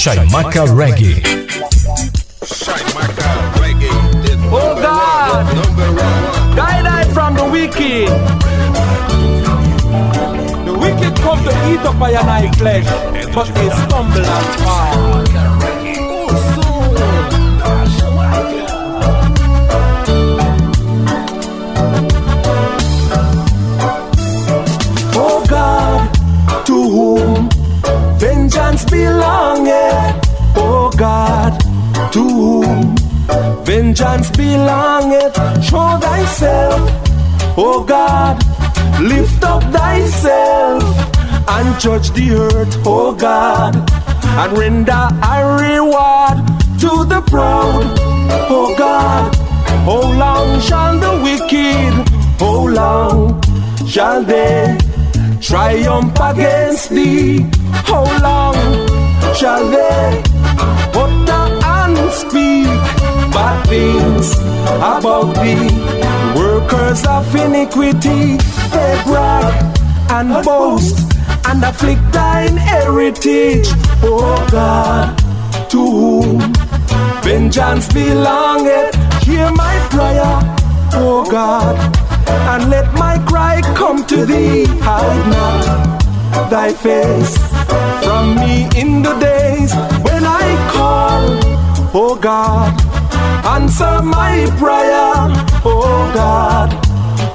Chaimaca Reggae. Oh God, guide I from the wicked. The wicked come to eat up by an eye flesh, but they stumble and fall. To whom vengeance belongeth. Show thyself, oh God, lift up thyself and judge the earth, oh God, and render a reward to the proud, oh God. How long shall the wicked, how long shall they triumph against thee? How long shall they speak bad things about thee? Workers of iniquity, they brag and boast and afflict thine heritage. Oh God, to whom vengeance belongeth, hear my prayer, oh God, and let my cry come to thee. Hide not thy face from me in the days when I call, oh God, answer my prayer, oh God,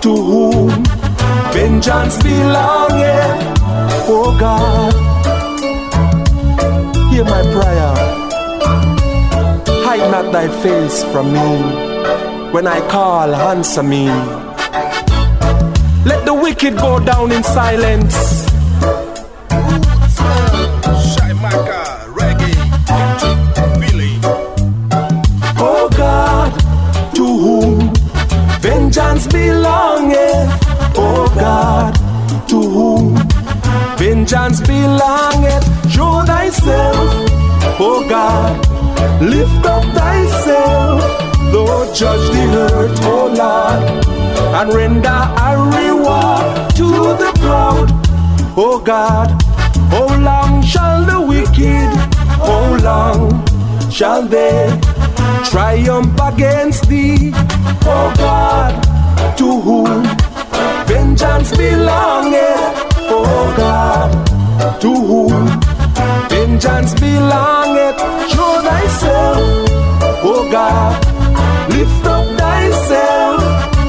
to whom vengeance belongeth, oh God. Hear my prayer. Hide not thy face from me. When I call, answer me. Let the wicked go down in silence. Vengeance belongeth. Oh God, to whom vengeance belongeth. Show thyself, oh God, lift up thyself. Lord, judge the earth, oh Lord, and render a reward to the proud. Oh God, how long shall the wicked, how long shall they triumph against thee? Oh God, to whom vengeance belongeth? Oh God, to whom vengeance belongeth? Show thyself, oh God, lift up thyself,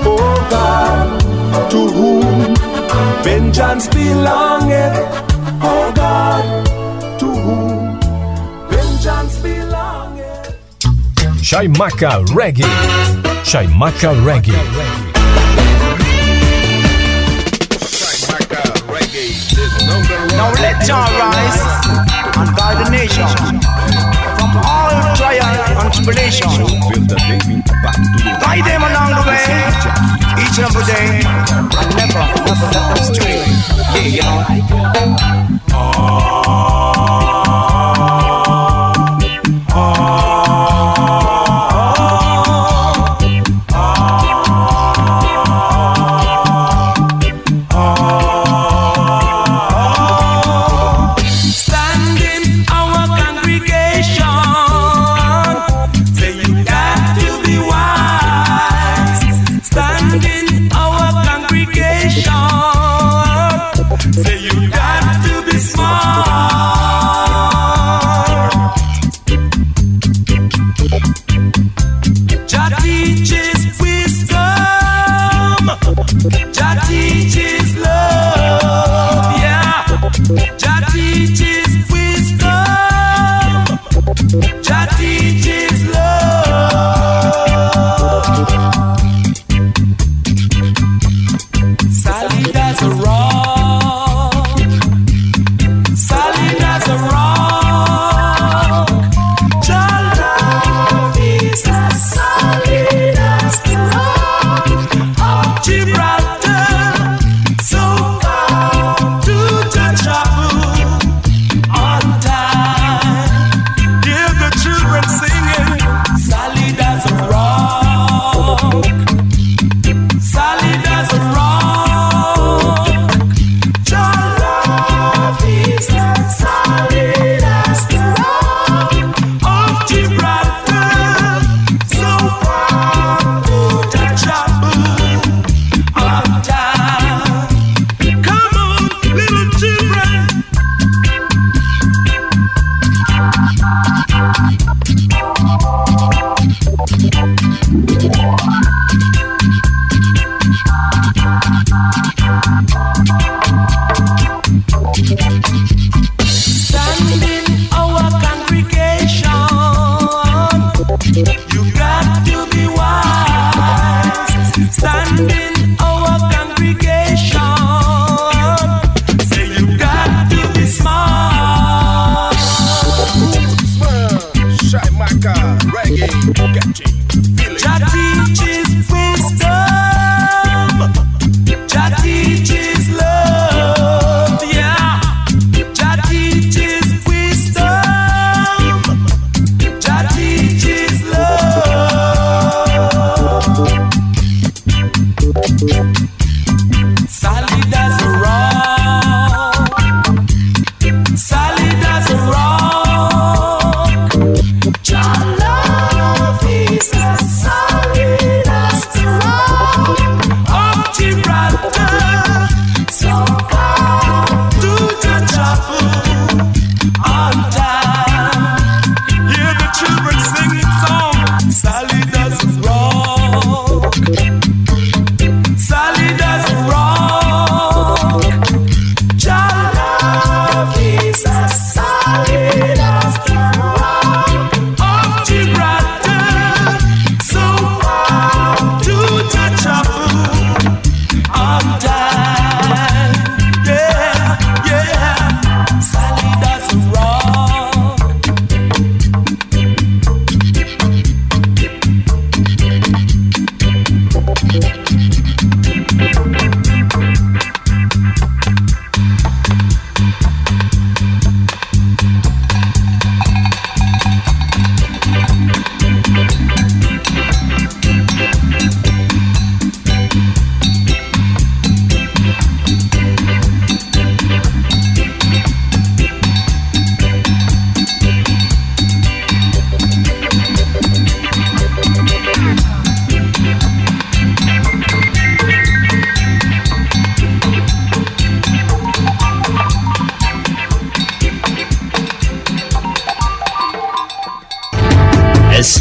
oh God, to whom vengeance belongeth? Oh God, to whom vengeance belongeth? Chaimaca Reggae. Chaimaca Reggae. Now let Jah rise and guide the nation from all trial and tribulation. Guide them along the way, each and every day, and never, never let them stray. Yeah, you know.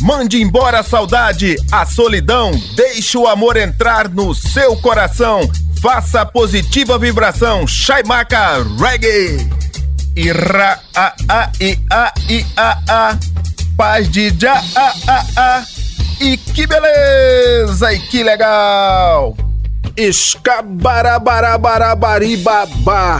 Mande embora a saudade, a solidão, deixe o amor entrar no seu coração. Faça a positiva vibração, Chaimaca Reggae. Ira a a i a i a a. Paz de já a a a. E que beleza e que legal. Escabarabarabarabariba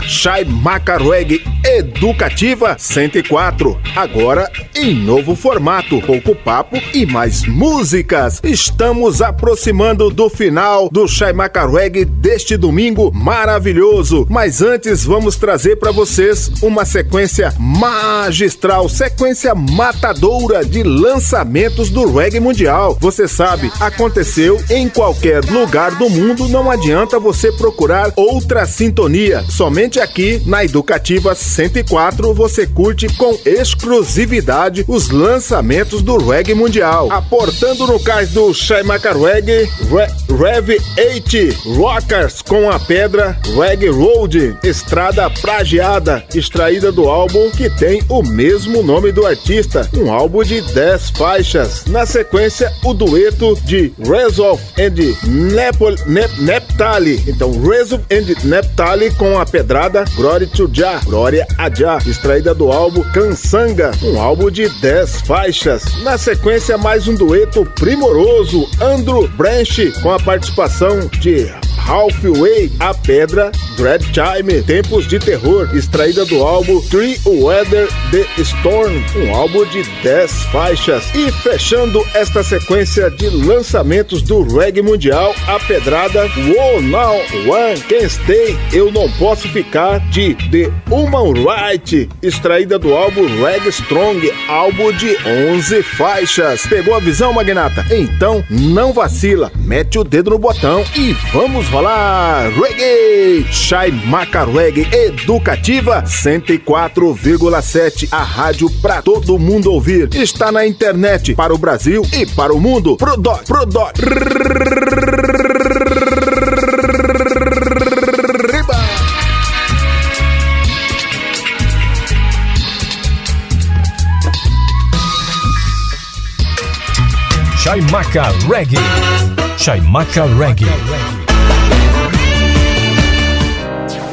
Chai Macarweg Educativa 104. Agora em novo formato, pouco papo e mais músicas. Estamos aproximando do final do Chai Macarweg deste domingo maravilhoso. Mas antes vamos trazer para vocês uma sequência magistral, sequência matadora de lançamentos do reggae mundial. Você sabe, aconteceu em qualquer lugar do mundo, não adianta você procurar outra sintonia. Somente aqui na Educativa 104 você curte com exclusividade os lançamentos do reggae mundial. Aportando no cais do Shaimaka Reggae, Re Rev 8 Rockers com a pedra Reggae Road, Estrada Pragiada, extraída do álbum que tem o mesmo nome do artista, um álbum de 10 faixas. Na sequência, o dueto de Resolve and Nepal, Nep, Neptali. Então, Resolve and Neptali com a pedrada Glory to Jah, Glória a Jah, extraída do álbum Kansanga, um álbum de 10 faixas. Na sequência, mais um dueto primoroso, Andrew Branch com a participação de Halfway, a pedra, Dread Time, Tempos de Terror, extraída do álbum Three Weather The Storm, um álbum de 10 faixas. E fechando esta sequência de lançamentos do reggae mundial, a pedrada Whoa Now One Can Stay, Eu Não Posso Ficar, de The Human Right, extraída do álbum Reggae Strong, álbum de 11 faixas. Pegou a visão, Magnata? Então não vacila, mete o dedo no botão e vamos rolar reggae! Shai Maca Reggae Educativa 104,7, a rádio pra todo mundo ouvir. Está na internet para o Brasil e para o mundo. Prodoc, Prodoc. Chaimaca Reggae. Chaimaca Reggae.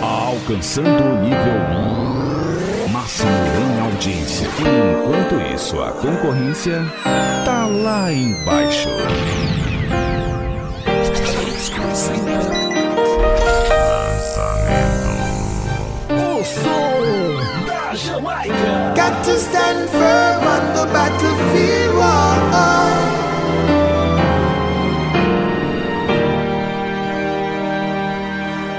Alcançando o nível máximo em audiência. Enquanto isso, a concorrência tá lá embaixo. O som da Jamaica. Got to stand firm on the battlefield.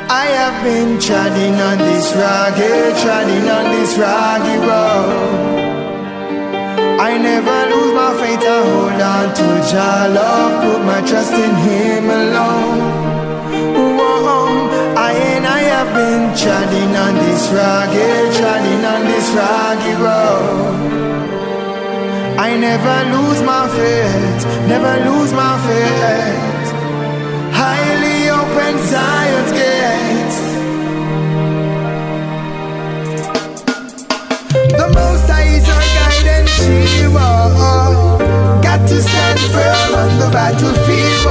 I have been treading on this rocky, treading on this rocky road. I never lose my faith, I hold on to Jah love, put my trust in Him alone. Whoa, I and I have been treading on this rocky, treading on this rocky road. I never lose my faith, never lose my faith. Highly open Zion's gates. Is our guide and shield. Got to stand firm on the battlefield.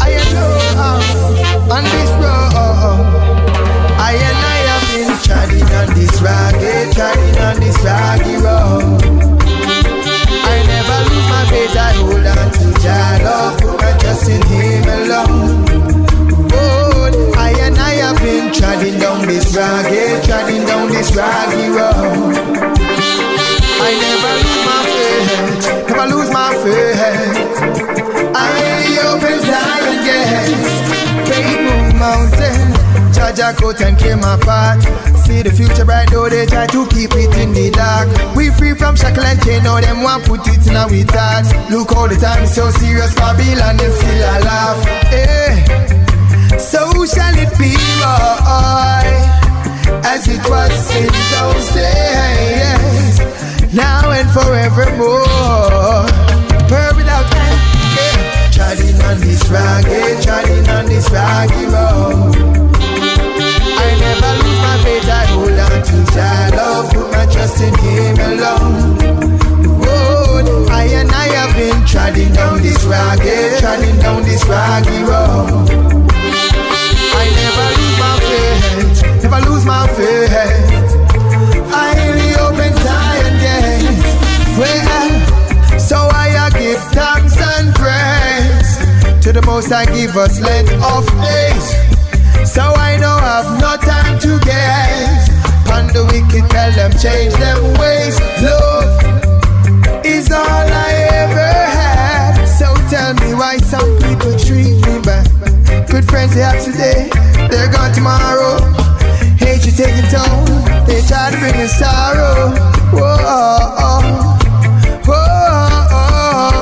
I know uh, on this road. I and I have been treading on this treading on this road. I never lose my faith. I hold on to Jah love, put my reggae, treading down this raggy road. I never lose my faith, never lose my faith. I open Zion gates, faith move mountain. Jaja coat and came apart. See the future bright though they try to keep it in the dark. We free from shackle and chain, now them want put it in our thoughts. Look all the time so serious, Babylon they still a laugh. Eh. So shall it be, boy, as it was in those days, now and forevermore. Word without end, yeah. Treading on this raggy, treading on this raggy road. Oh. I never lose my faith, I hold on to Jah love, put my trust in Him alone. Road, I and I have been treading down this raggy, treading down this raggy road. Oh. I never lose my faith, never lose my faith. I only open Zion gates. Well, so I give thanks and praise to the Most I give us length of days. So I don't have no time to guess. On the wicked, tell them change them ways. Love is all I ever had. So tell me why some people treat friends they have today, they're gone tomorrow. Hate you taking tone, they try to bring us sorrow. Whoa, oh, whoa,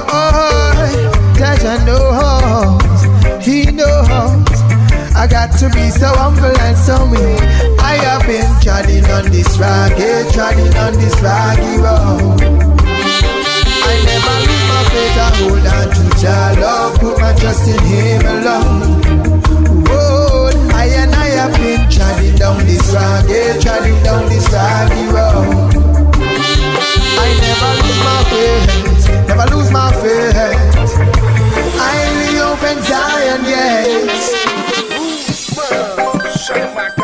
whoa, Jaja knows, he knows. I got to be so humble and so mean. I have been treading on this raggy, treading on this raggy road. I never lose my faith, I hold on to Jah love, put my trust in Him alone. Treading down this raggy, treading down this raggy road. I never lose my faith, never lose my faith. I only open Zion gates. Chamaca Reggae.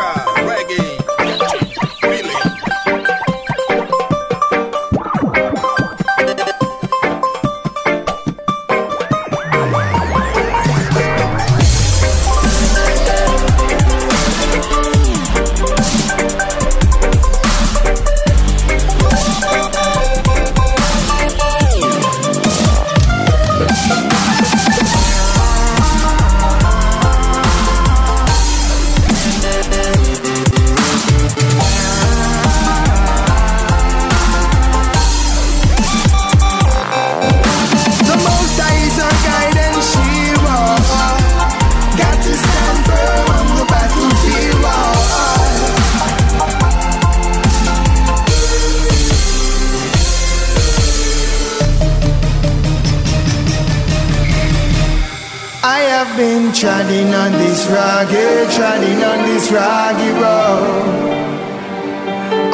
Treading on this raggy road.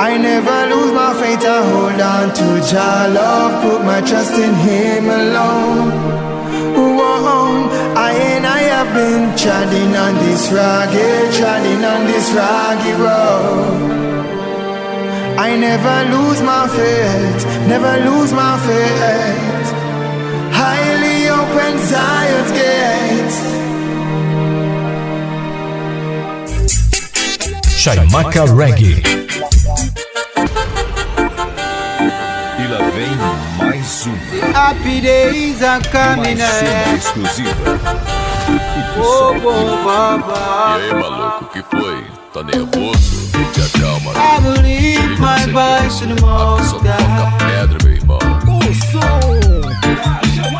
I never lose my faith, I hold on to Jah love, put my trust in Him alone. Whoa, I and I have been treading on this raggy, treading on this raggy road. I never lose my faith, never lose my faith. Highly open Zion's gates. Chaimaca Reggae. E lá vem mais uma. Happy days are coming Mais exclusiva. Oh, oh, baba. E aí, maluco, que foi? Tá nervoso? Te acalma. I lift my voice to the most high. Pedra, meu irmão.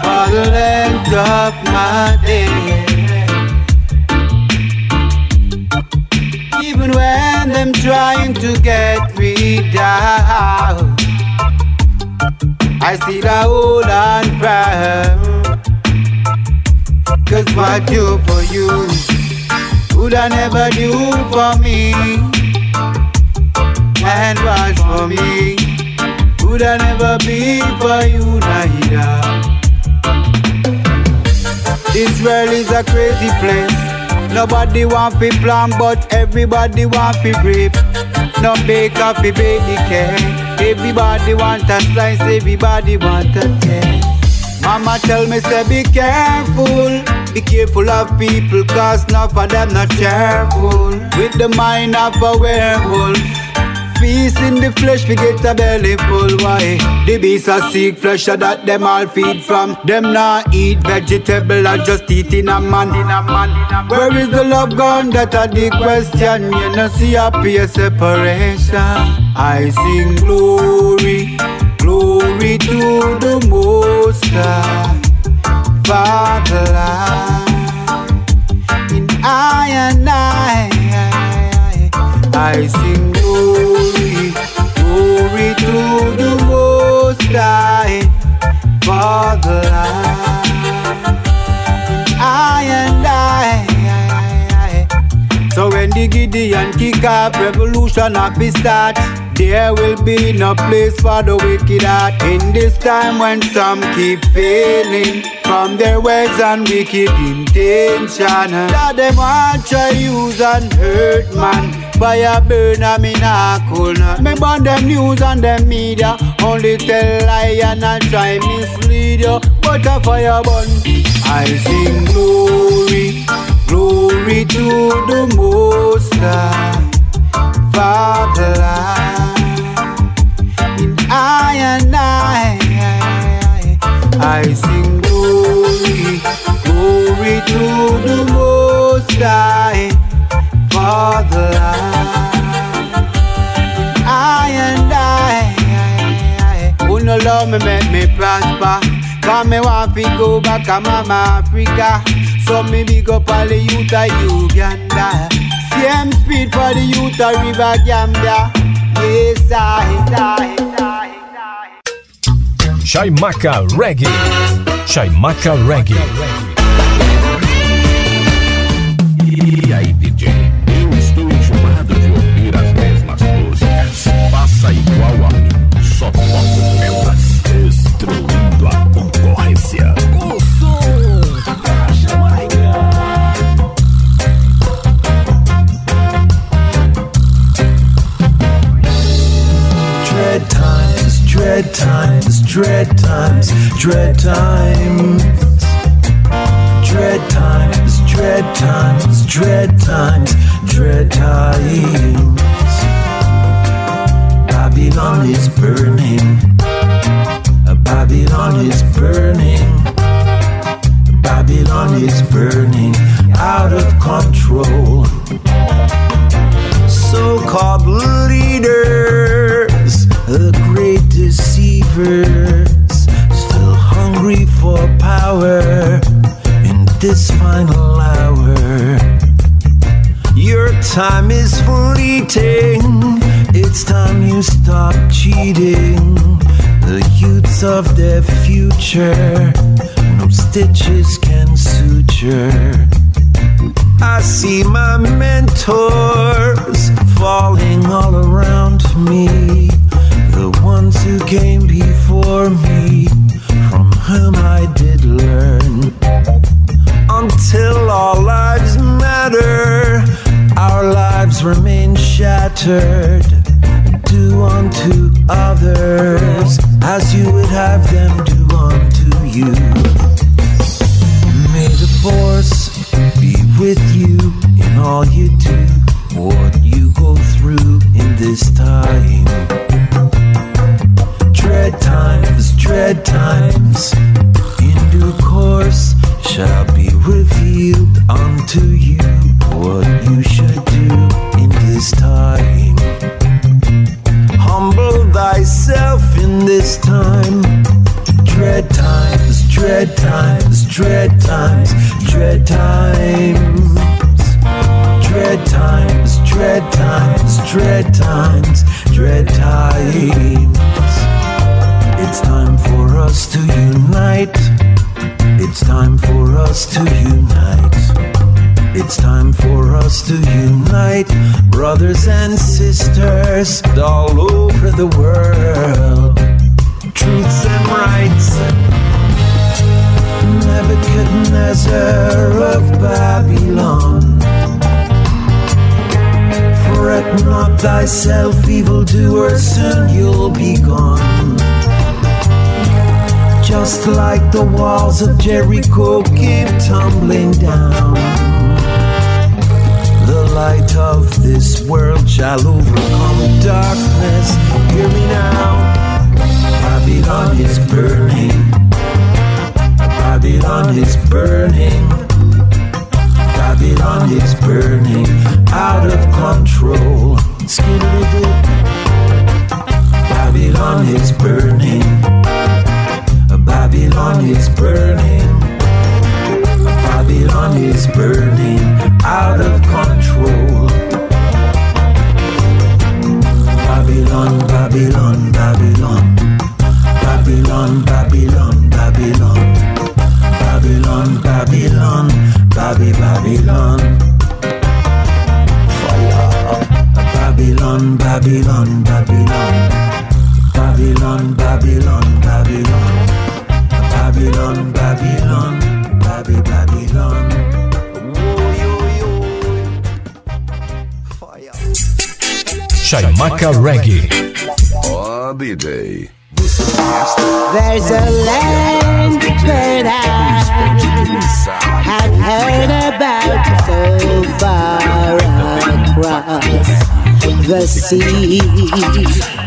For the length of my day. Trying to get me down, I still hold on firm. Cause what do for you, would I never do for me? And what for me, would I never be for you neither? This world is a crazy place. Nobody want to plan, but everybody want to rape. No bake up, bake the cake. Everybody want a slice, everybody want a taste. Mama tell me say be careful, Be careful of people, cause enough of them not careful. With the mind of a werewolf. Feast in the flesh, we get a belly full. Why? The beasts are seek flesh, that them all feed from. Them not eat vegetable, or just eating a man. Where is the love gone? That are the question. You know, see a peer separation. I sing glory, glory to the Most High. Father, in I and I, I sing glory, glory to the Most High, Father, in I and I. So when the Gideon kick off, revolution up his start. There will be no place for the wicked heart in this time when some keep failing from their ways and wicked intention. That them want try use and hurt man a burn a me nah cool nah. Me burn them news and them media only tell lie and I try mislead you, but a fire burn. I sing glory, glory to the Most High. Father, in I and I, I sing glory, glory to the Most High, Father, I and I, who oh, no love me make me prosper. Cause me want to go back to Mama Africa. So me big up all the youth of Uganda. Same speed for the youth of River Gambia. Yes, I, I, Chaimaca Reggae. Chaimaca Reggae. Igual a mim. Só toco destruindo a concorrência. Dread times, dread times, dread times, dread times. Dread times, dread times, dread times, dread times. Babylon is burning. Babylon is burning. Babylon is burning out of control. So called leaders, the great deceivers, still hungry for power in this final hour. Your time is fleeting, it's time you stop cheating. The youths of their future, no stitches can suture. I see my mentors falling all around me. The ones who came before me, from whom I did learn. Until our lives matter, our lives remain shattered. Do unto others as you would have them do unto you. May the force be with you in all you do, what you go through in this time. Dread times, dread times, in due course shall be revealed unto you what you should do in this time. Humble thyself in this time. Dread times, dread times, dread times, dread times. Dread times, dread times, dread times, dread times. It's time for us to unite. It's time for us to unite. It's time for us to unite, brothers and sisters all over the world. Truths and rights. Nebuchadnezzar of Babylon. Fret not thyself, evildoer, soon you'll be gone. just like the walls of Jericho came tumbling down. The light of this world shall overcome the darkness. Hear me now. Babylon is burning. Babylon is burning. Babylon is burning out of control. Babylon is burning. Babylon is burning. Babylon is burning out of control. Babylon, Babylon, Babylon. Babylon, Babylon, Babylon. Babylon, Babylon, Babylon. Babylon, Babylon, Babylon. Babylon, Babylon, Babylon. Babylon, Babylon, Babby, Babylon. Chaimaca Reggae. Ó, DJ. There's a land that I have heard about so far across the sea.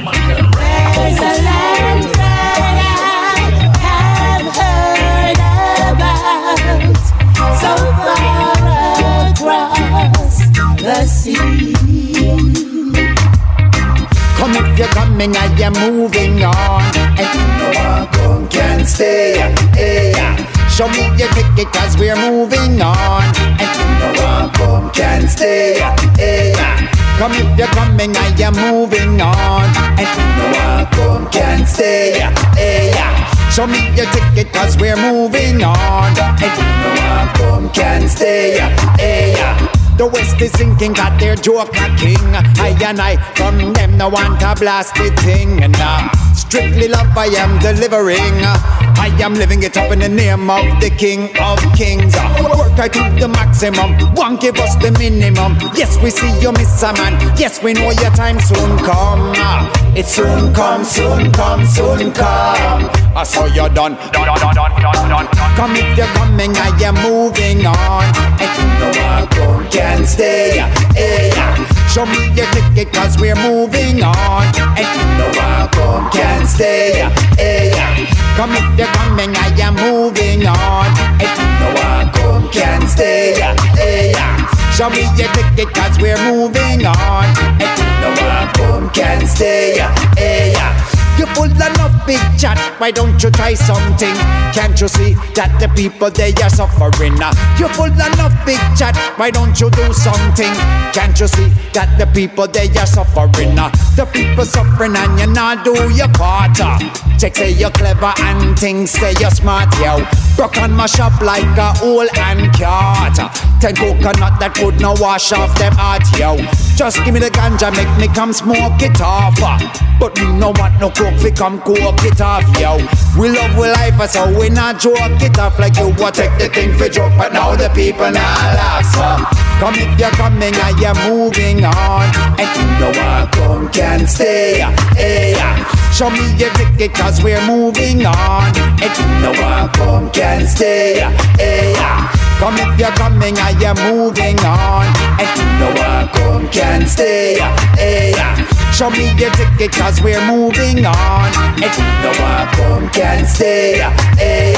You're coming and you're moving on. And know I come can't stay hey, Show me your ticket cause we're moving on. And know I come can't stay hey, Come if you're coming and you're moving on. And know I come can't stay hey, Show me your ticket cause we're moving on. And know I come can't stay hey, the West is sinking, got their joker king. I and I from them no want to blast the thing. And uh, strictly love I am delivering. I am living it up in the name of the King of Kings. Work I to the maximum, won't give us the minimum. Yes, we see you, a man. Yes, we know your time soon come. It soon come, soon come, soon come. I saw you done. Done, done, done, done, done, done. Come if you're coming, I am moving on. And you know I come can stay. Hey, show me your ticket cause we're moving on. And you know I come can stay. Hey, come if you're coming, I am moving on. And you know I come can stay. Hey, show me your ticket cause we're moving on. And you know I come can stay. Hey, you full enough big chat, why don't you try something? Can't you see that the people they are suffering? You full enough big chat, why don't you do something? Can't you see that the people they are suffering? The people suffering and you not do your part. Uh. Check say you're clever and things say you're smart, yo. Broke on my shop like a hole and cart. Uh. Ten coconut that could not wash off them heart, yo. Just give me the ganja, make me come smoke it off. Uh. No want no coke, we come coke it off, yo. We love we life, so we not joke it off like you what take the thing for joke, but now the people now laugh, so. Come if you're coming and you're moving on, and you know I come can stay, hey. Show me your ticket cause we're moving on, and you know I come can stay, hey. Come if you're coming and you're moving on, and you know I come can stay, hey. Show me your ticket cause we're moving on, know I come can stay, hey.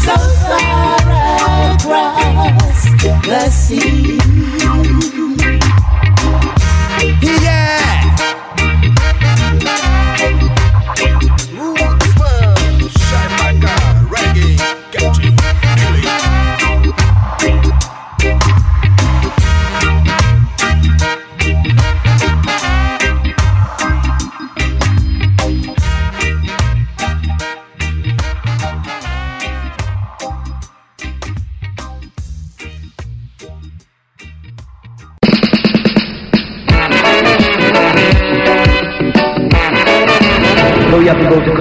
So far across the sea.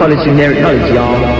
solid generic knowledge, y'all.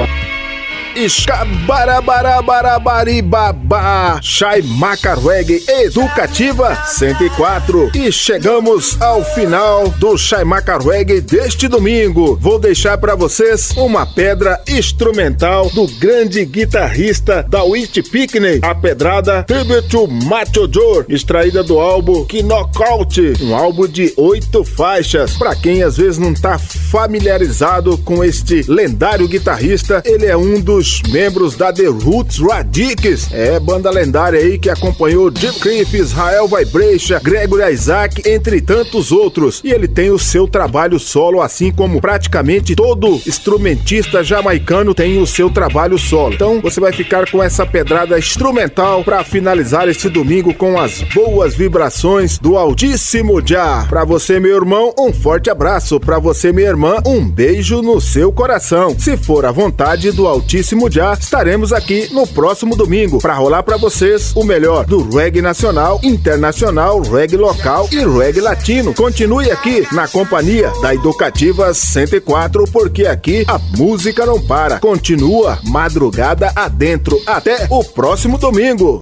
Escabarabarabarabari-babá. Shai Maca Reggae Educativa 104. E chegamos ao final do Shai Maca Reggae deste domingo. Vou deixar para vocês uma pedra instrumental do grande guitarrista da Witch Picnic, a pedrada Tribute to Macho Joe, extraída do álbum Knockout, um álbum de oito faixas. Para quem às vezes não tá familiarizado com este lendário guitarrista, ele é um dos membros da The Roots Radics, é banda lendária aí que acompanhou Jim Cliff, Israel Vibration, Gregory Isaac, entre tantos outros. E ele tem o seu trabalho solo, assim como praticamente todo instrumentista jamaicano tem o seu trabalho solo. Então você vai ficar com essa pedrada instrumental para finalizar este domingo com as boas vibrações do Altíssimo Já. Para você, meu irmão, um forte abraço. Para você, minha irmã, um beijo no seu coração. Se for a vontade do Altíssimo Já, estaremos aqui no próximo domingo para rolar para vocês o melhor do reggae nacional, internacional, reggae local e reggae latino. Continue aqui na companhia da Educativa 104, porque aqui a música não para. Continua madrugada adentro. Até o próximo domingo.